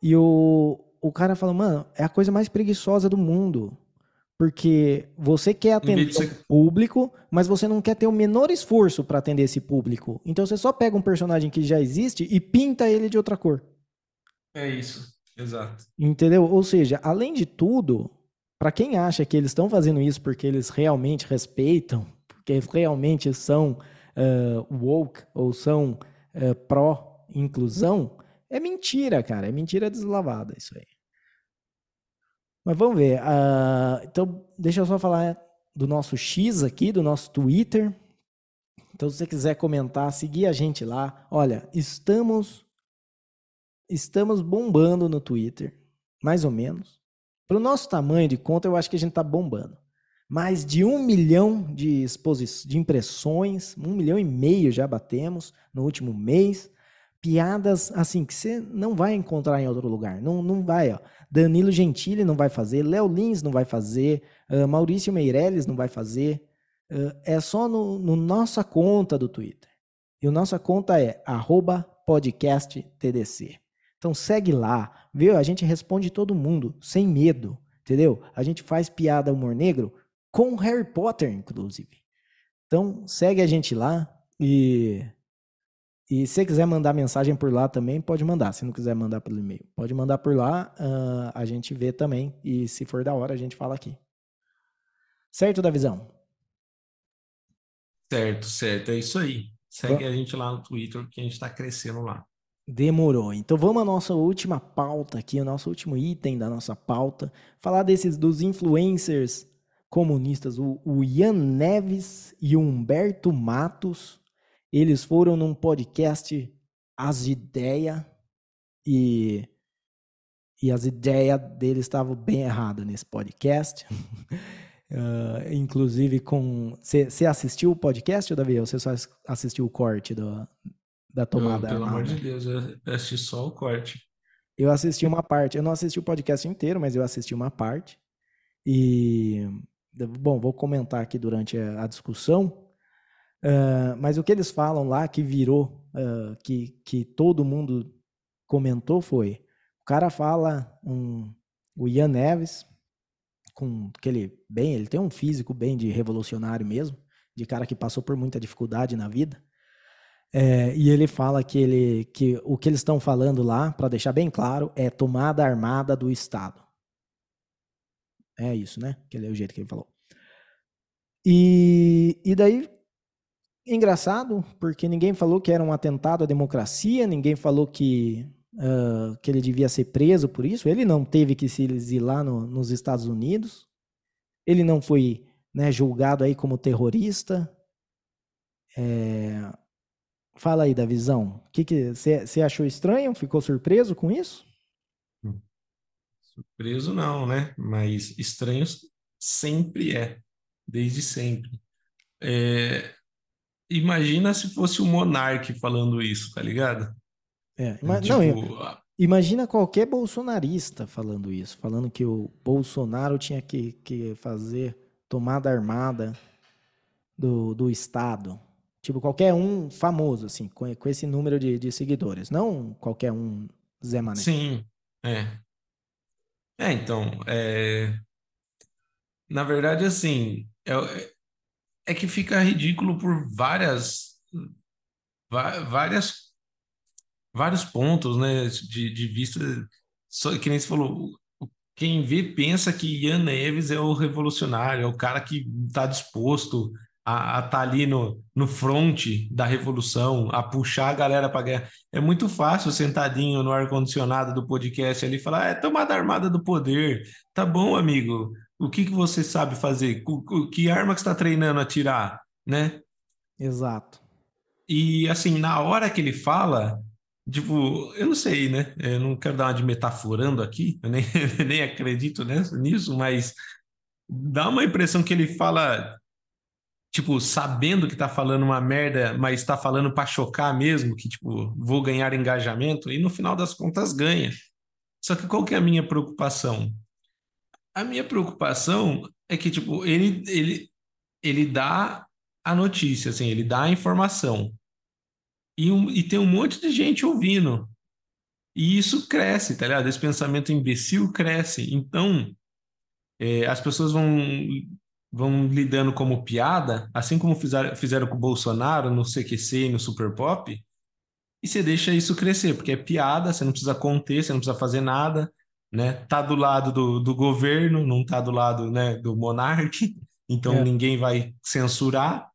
S2: E o, o cara falou, mano, é a coisa mais preguiçosa do mundo. Porque você quer atender o público, mas você não quer ter o menor esforço para atender esse público. Então você só pega um personagem que já existe e pinta ele de outra cor.
S1: É isso, exato.
S2: Entendeu? Ou seja, além de tudo, para quem acha que eles estão fazendo isso porque eles realmente respeitam, porque eles realmente são uh, woke ou são uh, pró-inclusão, é mentira, cara. É mentira deslavada isso aí. Mas vamos ver. Uh, então, deixa eu só falar do nosso X aqui, do nosso Twitter. Então, se você quiser comentar, seguir a gente lá. Olha, estamos estamos bombando no Twitter, mais ou menos. Para o nosso tamanho de conta, eu acho que a gente está bombando mais de um milhão de, de impressões, um milhão e meio já batemos no último mês. Piadas assim que você não vai encontrar em outro lugar. Não, não vai, ó. Danilo Gentili não vai fazer, Léo Lins não vai fazer, uh, Maurício Meirelles não vai fazer. Uh, é só no, no, nossa conta do Twitter. E a nossa conta é podcasttdc. Então segue lá, viu? A gente responde todo mundo, sem medo, entendeu? A gente faz piada humor negro com Harry Potter, inclusive. Então, segue a gente lá e e se você quiser mandar mensagem por lá também, pode mandar. Se não quiser mandar pelo e-mail, pode mandar por lá, uh, a gente vê também. E se for da hora, a gente fala aqui. Certo, Davizão?
S1: Certo, certo. É isso aí. Segue a gente lá no Twitter, que a gente está crescendo lá.
S2: Demorou. Então vamos à nossa última pauta aqui, o nosso último item da nossa pauta. Falar desses dos influencers comunistas, o, o Ian Neves e o Humberto Matos, eles foram num podcast As Ideias e, e as ideias deles estavam bem erradas nesse podcast. uh, inclusive com... Você assistiu o podcast, Davi? Ou você só assistiu o corte do, da tomada?
S1: Eu, pelo amor de Deus, eu assisti só o corte.
S2: Eu assisti uma parte. Eu não assisti o podcast inteiro, mas eu assisti uma parte. E Bom, vou comentar aqui durante a, discussão, uh, mas o que eles falam lá que virou, uh, que, que todo mundo comentou foi: o cara fala, um, o Ian Neves, com aquele bem, ele tem um físico bem de revolucionário mesmo, de cara que passou por muita dificuldade na vida. É, e ele fala que, ele, que o que eles estão falando lá, para deixar bem claro, é tomada armada do Estado. É isso, né? Que é o jeito que ele falou. E, e daí, engraçado, porque ninguém falou que era um atentado à democracia, ninguém falou que, uh, que ele devia ser preso por isso. Ele não teve que se exilar no, nos Estados Unidos. Ele não foi né, julgado aí como terrorista. É, Fala aí da visão. O que você achou estranho? Ficou surpreso com isso?
S1: Surpreso não, né? Mas estranho sempre é, desde sempre. É, imagina se fosse o Monark falando isso, tá ligado?
S2: É, ima tipo, não, imagina qualquer bolsonarista falando isso, falando que o Bolsonaro tinha que, que fazer tomada armada do, do Estado. Tipo, qualquer um famoso, assim, com, com esse número de, de seguidores. Não qualquer um Zé Mané.
S1: Sim, é. É, então, é... na verdade, assim, é, é que fica ridículo por várias, várias, vários pontos, né, de, de vista, só que nem você falou, quem vê pensa que Ian Neves é o revolucionário, é o cara que está disposto a estar tá ali no, no front da revolução, a puxar a galera para guerra. É muito fácil sentadinho no ar-condicionado do podcast ali falar, é tomada armada do poder. Tá bom, amigo. O que, que você sabe fazer? Que arma que está treinando a tirar, né?
S2: Exato.
S1: E assim, na hora que ele fala, tipo, eu não sei, né? Eu não quero dar uma de metaforando aqui, eu nem, nem acredito nisso, mas dá uma impressão que ele fala tipo, sabendo que tá falando uma merda, mas tá falando para chocar mesmo, que, tipo, vou ganhar engajamento, e no final das contas ganha. Só que qual que é a minha preocupação? A minha preocupação é que, tipo, ele, ele, ele dá a notícia, assim, ele dá a informação. E, um, e tem um monte de gente ouvindo. E isso cresce, tá ligado? Esse pensamento imbecil cresce. Então, é, as pessoas vão vão lidando como piada, assim como fizeram, fizeram com o Bolsonaro no CQC e no Super Pop, e você deixa isso crescer, porque é piada, você não precisa conter, você não precisa fazer nada, né? Tá do lado do, do governo, não tá do lado né, do monarca, então é. ninguém vai censurar,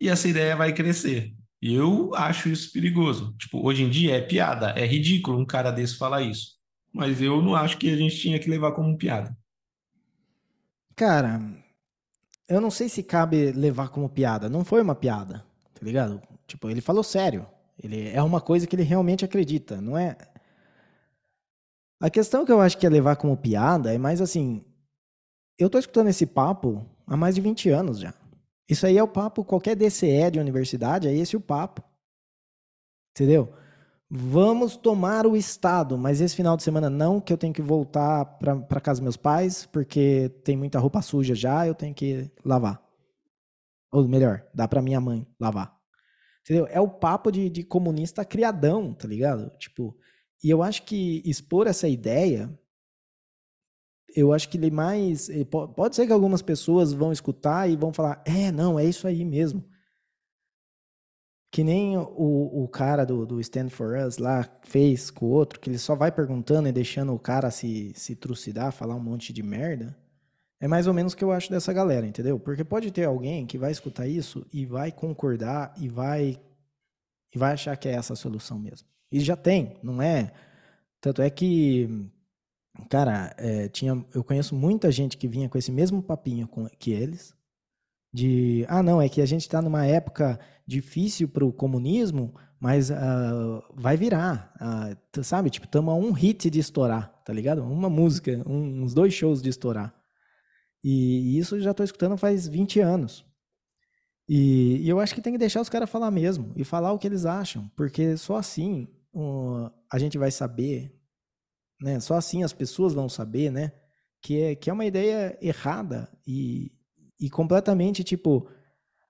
S1: e essa ideia vai crescer. E eu acho isso perigoso. Tipo, hoje em dia é piada, é ridículo um cara desse falar isso. Mas eu não acho que a gente tinha que levar como piada.
S2: Cara, eu não sei se cabe levar como piada. Não foi uma piada, tá ligado? Tipo, ele falou sério. Ele é uma coisa que ele realmente acredita, não é? A questão que eu acho que é levar como piada é mais assim. Eu tô escutando esse papo há mais de 20 anos já. Isso aí é o papo, qualquer DCE de universidade, é esse o papo. Entendeu? Vamos tomar o Estado, mas esse final de semana não, que eu tenho que voltar para casa dos meus pais, porque tem muita roupa suja já, eu tenho que lavar. Ou melhor, dá para minha mãe lavar. Entendeu? É o papo de, de comunista criadão, tá ligado? Tipo, e eu acho que expor essa ideia, eu acho que ele mais. Eh, pode ser que algumas pessoas vão escutar e vão falar: é, não, é isso aí mesmo. Que nem o, o cara do, do Stand For Us lá fez com o outro, que ele só vai perguntando e deixando o cara se, se trucidar, falar um monte de merda. É mais ou menos o que eu acho dessa galera, entendeu? Porque pode ter alguém que vai escutar isso e vai concordar e vai e vai achar que é essa a solução mesmo. E já tem, não é? Tanto é que, cara, é, tinha, eu conheço muita gente que vinha com esse mesmo papinho com, que eles, de, ah, não, é que a gente está numa época difícil para o comunismo, mas uh, vai virar, uh, sabe? Tipo, estamos a um hit de estourar, tá ligado? Uma música, um, uns dois shows de estourar. E, e isso eu já estou escutando faz 20 anos. E, e, eu acho que tem que deixar os caras falar mesmo, e falar o que eles acham, porque só assim uh, a gente vai saber, né? Só assim as pessoas vão saber, né? Que é, que é uma ideia errada e, e completamente, tipo,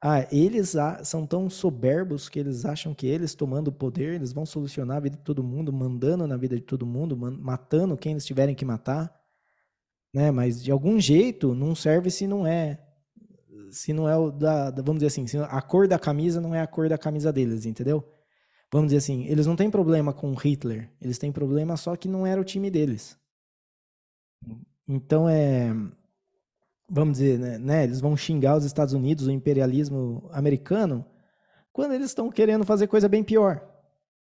S2: ah, eles são tão soberbos que eles acham que eles tomando poder, eles vão solucionar a vida de todo mundo, mandando na vida de todo mundo, matando quem eles tiverem que matar, né? Mas de algum jeito não serve se não é se não é o da, da, vamos dizer assim, a cor da camisa não é a cor da camisa deles, entendeu? Vamos dizer assim, eles não têm problema com Hitler, eles têm problema só que não era o time deles. Então é, vamos dizer, né, né eles vão xingar os Estados Unidos, o imperialismo americano, quando eles estão querendo fazer coisa bem pior.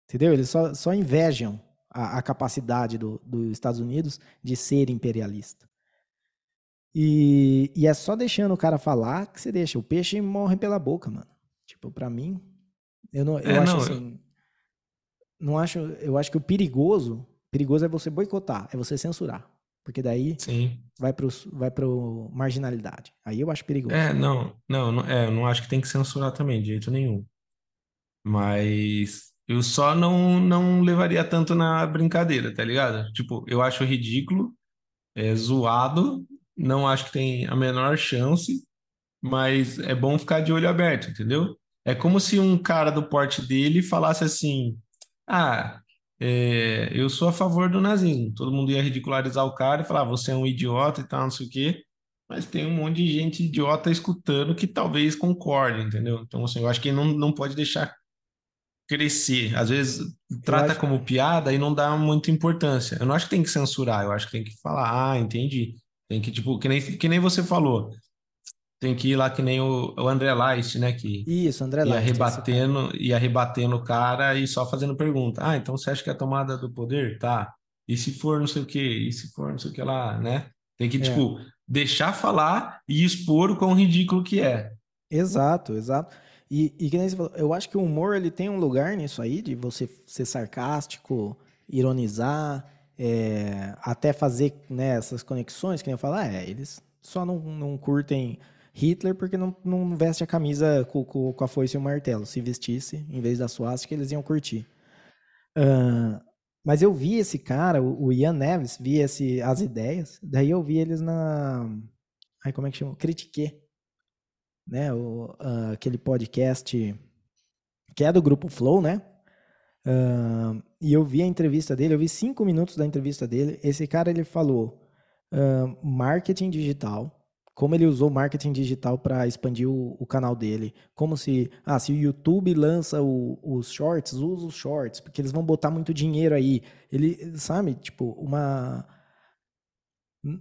S2: Entendeu? Eles só, só invejam a, a capacidade dos do Estados Unidos de ser imperialista. E, e, é só deixando o cara falar que você deixa. O peixe morre pela boca, mano. Tipo, pra mim, eu não, eu é, acho não, assim. Eu... Não acho, eu acho que o perigoso, perigoso é você boicotar, é você censurar. Porque daí
S1: Sim.
S2: vai pro, vai pro marginalidade. Aí eu acho perigoso.
S1: É, não, não, não, é, eu não acho que tem que censurar também, de jeito nenhum. Mas eu só não, não levaria tanto na brincadeira, tá ligado? Tipo, eu acho ridículo, é zoado, não acho que tem a menor chance, mas é bom ficar de olho aberto, entendeu? É como se um cara do porte dele falasse assim: Ah, é, eu sou a favor do nazismo. Todo mundo ia ridicularizar o cara e falar: ah, Você é um idiota e tal, não sei o quê. Mas tem um monte de gente idiota escutando que talvez concorde, entendeu? Então, assim, eu acho que não, não pode deixar crescer. Às vezes trata acho... como piada e não dá muita importância. Eu não acho que tem que censurar, eu acho que tem que falar, ah, entendi. Tem que, tipo, que nem, que nem você falou. Tem que ir lá que nem o, o André Leist, né? Que
S2: Isso, André
S1: ia Leist. Rebatendo, ia rebatendo o cara e só fazendo pergunta. Ah, então você acha que é a tomada do poder? Tá. E se for não sei o quê? E se for não sei o que lá, né? Tem que, é. tipo, deixar falar e expor o quão ridículo que é.
S2: Exato, exato. E, e que nem você falou, eu acho que o humor ele tem um lugar nisso aí, de você ser sarcástico, ironizar, é, até fazer né, essas conexões, que nem eu falo, ah, é, eles só não, não curtem Hitler porque não, não veste a camisa com, com, com a foice e o martelo. Se vestisse, em vez da suástica, eles iam curtir. Uh, mas eu vi esse cara, o, o Ian Neves, vi esse, as ideias, daí eu vi eles na. Ai, como é que chama? Critiquei né? O, uh, aquele podcast que é do grupo Flow, né? Uh, e eu vi a entrevista dele, eu vi cinco minutos da entrevista dele. Esse cara ele falou marketing digital, como ele usou marketing digital para expandir o, o, canal dele, como se, ah, se o YouTube lança o, os shorts, usa os shorts, porque eles vão botar muito dinheiro aí. Ele, sabe, tipo, uma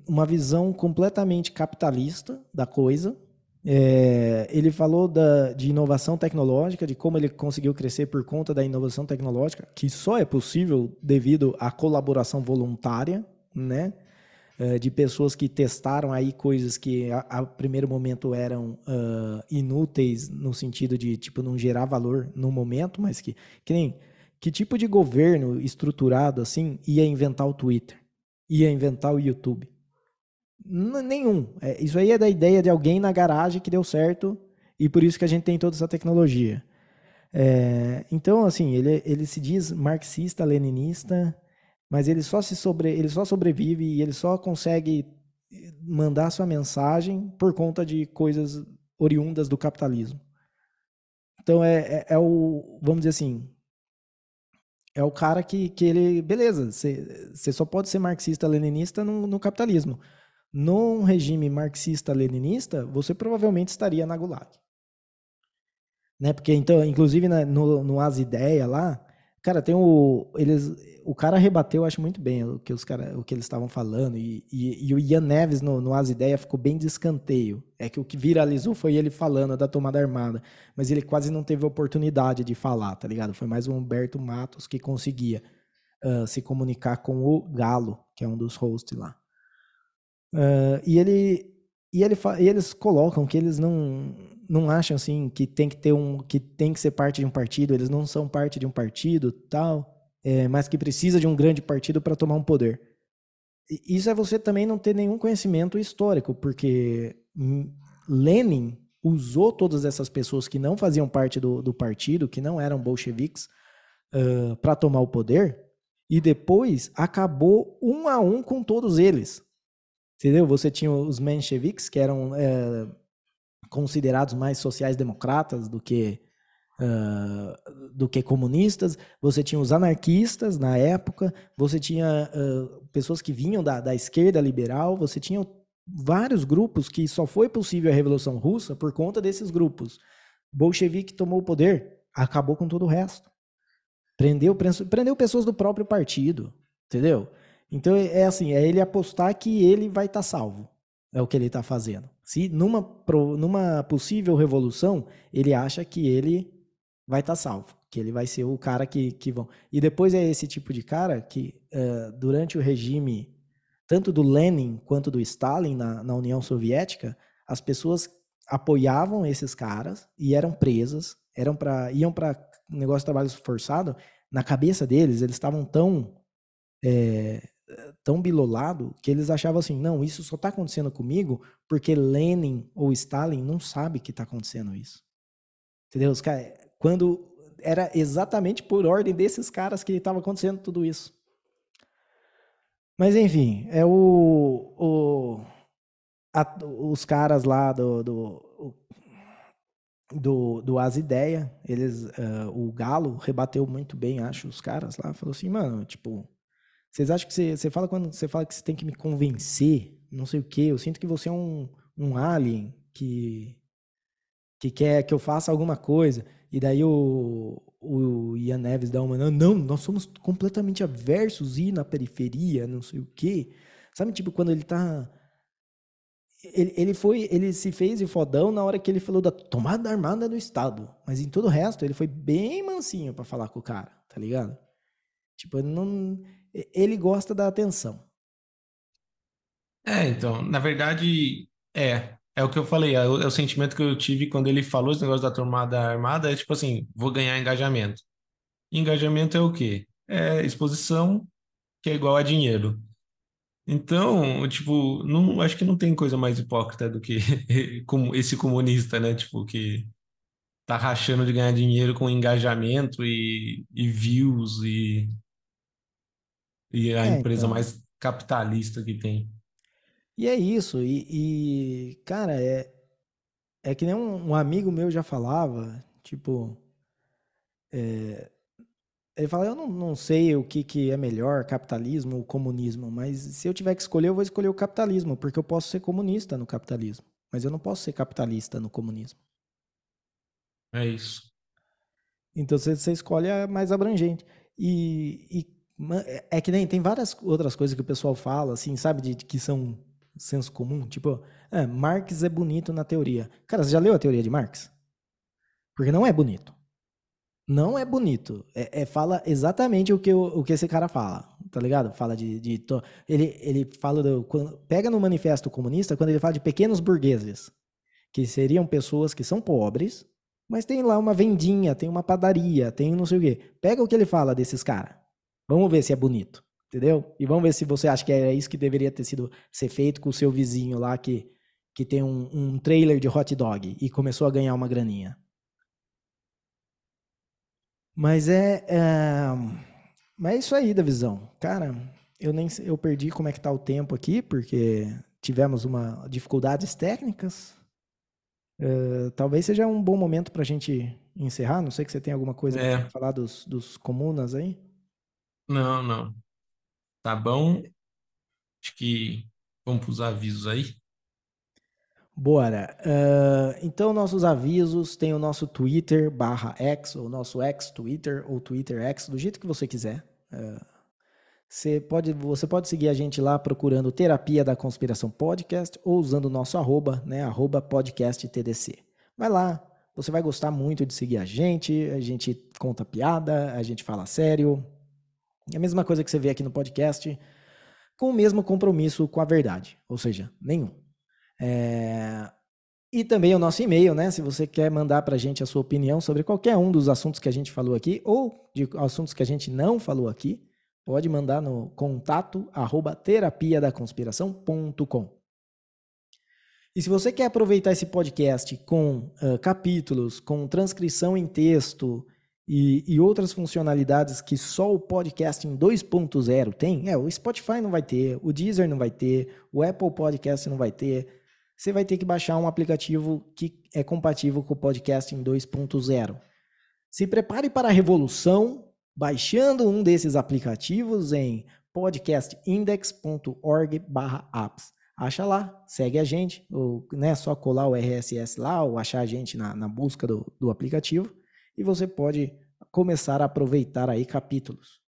S2: uma visão completamente capitalista da coisa, é, ele falou da, de inovação tecnológica, de como ele conseguiu crescer por conta da inovação tecnológica, que só é possível devido à colaboração voluntária, né? É, de pessoas que testaram aí coisas que a, a primeiro momento eram uh, inúteis no sentido de tipo não gerar valor no momento, mas que, que nem que tipo de governo estruturado assim ia inventar o Twitter, ia inventar o YouTube, Nenhum. É, isso aí é da ideia de alguém na garagem que deu certo e por isso que a gente tem toda essa tecnologia. É, então, assim, ele, ele se diz marxista, leninista, mas ele só se sobre, ele só sobrevive e ele só consegue mandar sua mensagem por conta de coisas oriundas do capitalismo. Então é, é, é o, vamos dizer assim, é o cara que, que ele, beleza, você só pode ser marxista-leninista no, no capitalismo num regime marxista-leninista, você provavelmente estaria na Gulag. Né? Porque, então, inclusive na, no, no As Ideia lá, cara, tem o. Eles, o cara rebateu, acho muito bem o que, os cara, o que eles estavam falando. E, e, e, o Ian Neves no, no As Ideia ficou bem de escanteio. É que o que viralizou foi ele falando da tomada armada. Mas ele quase não teve oportunidade de falar, tá ligado? Foi mais o Humberto Matos que conseguia uh, se comunicar com o Galo, que é um dos hosts lá. Uh, e ele e, ele, e eles colocam que eles não não acham assim que tem que ter um que tem que ser parte de um partido, eles não são parte de um partido, tal, é, mas que precisa de um grande partido para tomar um poder. E isso é você também não ter nenhum conhecimento histórico, porque Lenin usou todas essas pessoas que não faziam parte do, do partido, que não eram bolcheviques, uh, para tomar o poder, e depois acabou um a um com todos eles. Entendeu? Você tinha os mencheviques, que eram considerados mais sociais-democratas do que uh, do que comunistas. Você tinha os anarquistas na época. Você tinha uh, pessoas que vinham da, da esquerda liberal. Você tinha vários grupos que só foi possível a Revolução Russa por conta desses grupos. Bolchevique tomou o poder, acabou com todo o resto. Prendeu, prendeu pessoas do próprio partido, entendeu? Então é assim, é ele apostar que ele vai estar tá salvo. É o que ele está fazendo. Se numa, numa possível revolução, ele acha que ele vai estar tá salvo, que ele vai ser o cara que, que vão. E depois é esse tipo de cara que, uh, durante o regime, tanto do Lenin quanto do Stalin na, na União Soviética, as pessoas apoiavam esses caras e eram presas, eram para iam para negócio de trabalho forçado. Na cabeça deles, eles estavam tão é, tão bilolado que eles achavam assim, não, isso só está acontecendo comigo porque Lenin ou Stalin não sabe que está acontecendo isso. Entendeu? Os quando era exatamente por ordem desses caras que estava acontecendo tudo isso. Mas enfim, é o, o a, os caras lá do do, do, do As Ideia, eles, uh, o Galo rebateu muito bem, acho, os caras lá, falou assim, mano, tipo, vocês acham que você, você fala quando você fala que você tem que me convencer, não sei o quê. Eu sinto que você é um, um alien que, que quer que eu faça alguma coisa. E daí o, o Ian Neves dá uma. Não, nós somos completamente aversos ir na periferia, não sei o quê. Sabe, tipo, quando ele tá. Ele, ele foi, ele se fez de fodão na hora que ele falou da tomada armada do Estado. Mas em todo o resto, ele foi bem mansinho para falar com o cara, tá ligado? Tipo, não ele gosta da atenção.
S1: É, então, na verdade, é. É o que eu falei, é o, é o sentimento que eu tive quando ele falou esse negócio da tomada armada, é tipo assim, vou ganhar engajamento. Engajamento é o quê? É exposição, que é igual a dinheiro. Então, tipo, não, acho que não tem coisa mais hipócrita do que esse comunista, né? Tipo, que tá rachando de ganhar dinheiro com engajamento e, e views e e a é, empresa então. mais capitalista que tem.
S2: E é isso. E, e cara, é, é que nem um, um, amigo meu já falava, tipo. É, ele fala, eu não, não sei o que, que é melhor, capitalismo ou comunismo, mas se eu tiver que escolher, eu vou escolher o capitalismo, porque eu posso ser comunista no capitalismo, mas eu não posso ser capitalista no comunismo.
S1: É isso.
S2: Então você, você escolhe a mais abrangente. E, e é, é que nem tem várias outras coisas que o pessoal fala, assim, sabe, de, de que são senso comum. Tipo, é, Marx é bonito na teoria. Cara, você já leu a teoria de Marx? Porque não é bonito. Não é bonito. É, é fala exatamente o que, o, o que esse cara fala, tá ligado? Fala de. de to... ele, ele fala do. Quando, pega no manifesto comunista quando ele fala de pequenos burgueses, que seriam pessoas que são pobres, mas tem lá uma vendinha, tem uma padaria, tem não sei o quê. Pega o que ele fala desses caras. Vamos ver se é bonito, entendeu? E vamos ver se você acha que é isso que deveria ter sido ser feito com o seu vizinho lá que, que tem um, um trailer de hot dog e começou a ganhar uma graninha. Mas é, é, mas é isso aí da visão. Cara, eu nem eu perdi como é que tá o tempo aqui, porque tivemos uma dificuldades técnicas. Uh, talvez seja um bom momento para a gente encerrar. Não sei que você tem alguma coisa é. para falar dos, dos comunas aí.
S1: Não, não. Tá bom. Acho que vamos para os avisos aí.
S2: Bora. Uh, então, nossos avisos tem o nosso Twitter barra X, ou nosso X Twitter, ou Twitter X, do jeito que você quiser. Uh, você, pode, você pode seguir a gente lá procurando Terapia da Conspiração Podcast ou usando o nosso arroba, né? Arroba podcast TDC. Vai lá, você vai gostar muito de seguir a gente, a gente conta piada, a gente fala sério, é a mesma coisa que você vê aqui no podcast, com o mesmo compromisso com a verdade, ou seja, nenhum. É... E também o nosso e-mail, né? Se você quer mandar para a gente a sua opinião sobre qualquer um dos assuntos que a gente falou aqui ou de assuntos que a gente não falou aqui, pode mandar no contato arroba terapia da conspiração.com. E se você quer aproveitar esse podcast com uh, capítulos, com transcrição em texto, e, e, outras funcionalidades que só o podcast em 2.0 tem, é, o Spotify não vai ter, o Deezer não vai ter, o Apple Podcast não vai ter. Você vai ter que baixar um aplicativo que é compatível com o podcast em 2.0. Se prepare para a revolução baixando um desses aplicativos em podcastindex.org/apps. acha lá, segue a gente, ou né, só colar o RSS lá, ou achar a gente na, na busca do, do aplicativo, e você pode começar a aproveitar aí capítulos.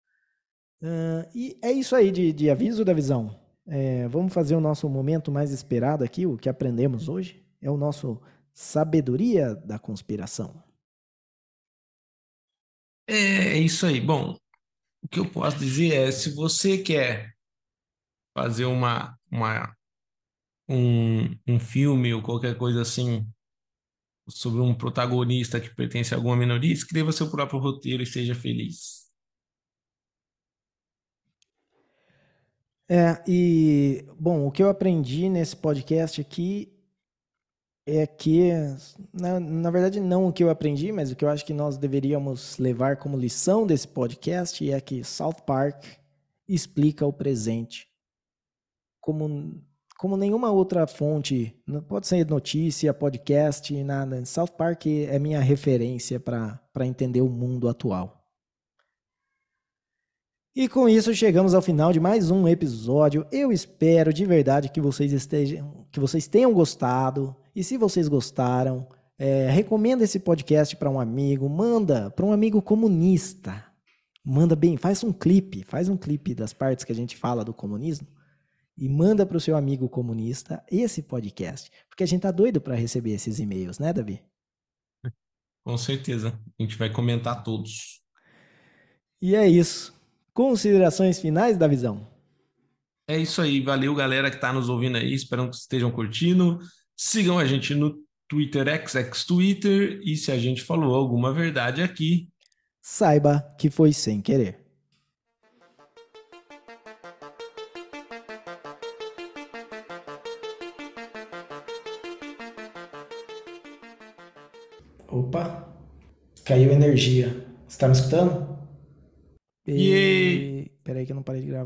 S2: Uh, e é isso aí de, de aviso da visão. É, vamos fazer o nosso momento mais esperado aqui, o que aprendemos hoje. É o nosso sabedoria da conspiração.
S1: É, é isso aí. Bom, o que eu posso dizer é, se você quer fazer uma, uma um, um filme ou qualquer coisa assim sobre um protagonista que pertence a alguma minoria, escreva seu próprio roteiro e seja feliz.
S2: É, e, bom, o que eu aprendi nesse podcast aqui é que, na, na verdade, não o que eu aprendi, mas o que eu acho que nós deveríamos levar como lição desse podcast é que South Park explica o presente como, como nenhuma outra fonte, pode ser notícia, podcast, nada. South Park é minha referência para entender o mundo atual. E com isso chegamos ao final de mais um episódio. Eu espero de verdade que vocês estejam, que vocês tenham gostado. E se vocês gostaram, é, recomenda esse podcast para um amigo, manda para um amigo comunista. Manda bem, faz um clipe, faz um clipe das partes que a gente fala do comunismo e manda para o seu amigo comunista esse podcast, porque a gente tá doido para receber esses e-mails, né, Davi?
S1: Com certeza, a gente vai comentar todos.
S2: E é isso. Considerações finais da visão?
S1: É isso aí, valeu galera que está nos ouvindo aí, espero que estejam curtindo. Sigam a gente no Twitter, XX Twitter, e se a gente falou alguma verdade aqui,
S2: saiba que foi sem querer. Opa, caiu energia. Você está me escutando? E... Peraí que eu não parei de gravar.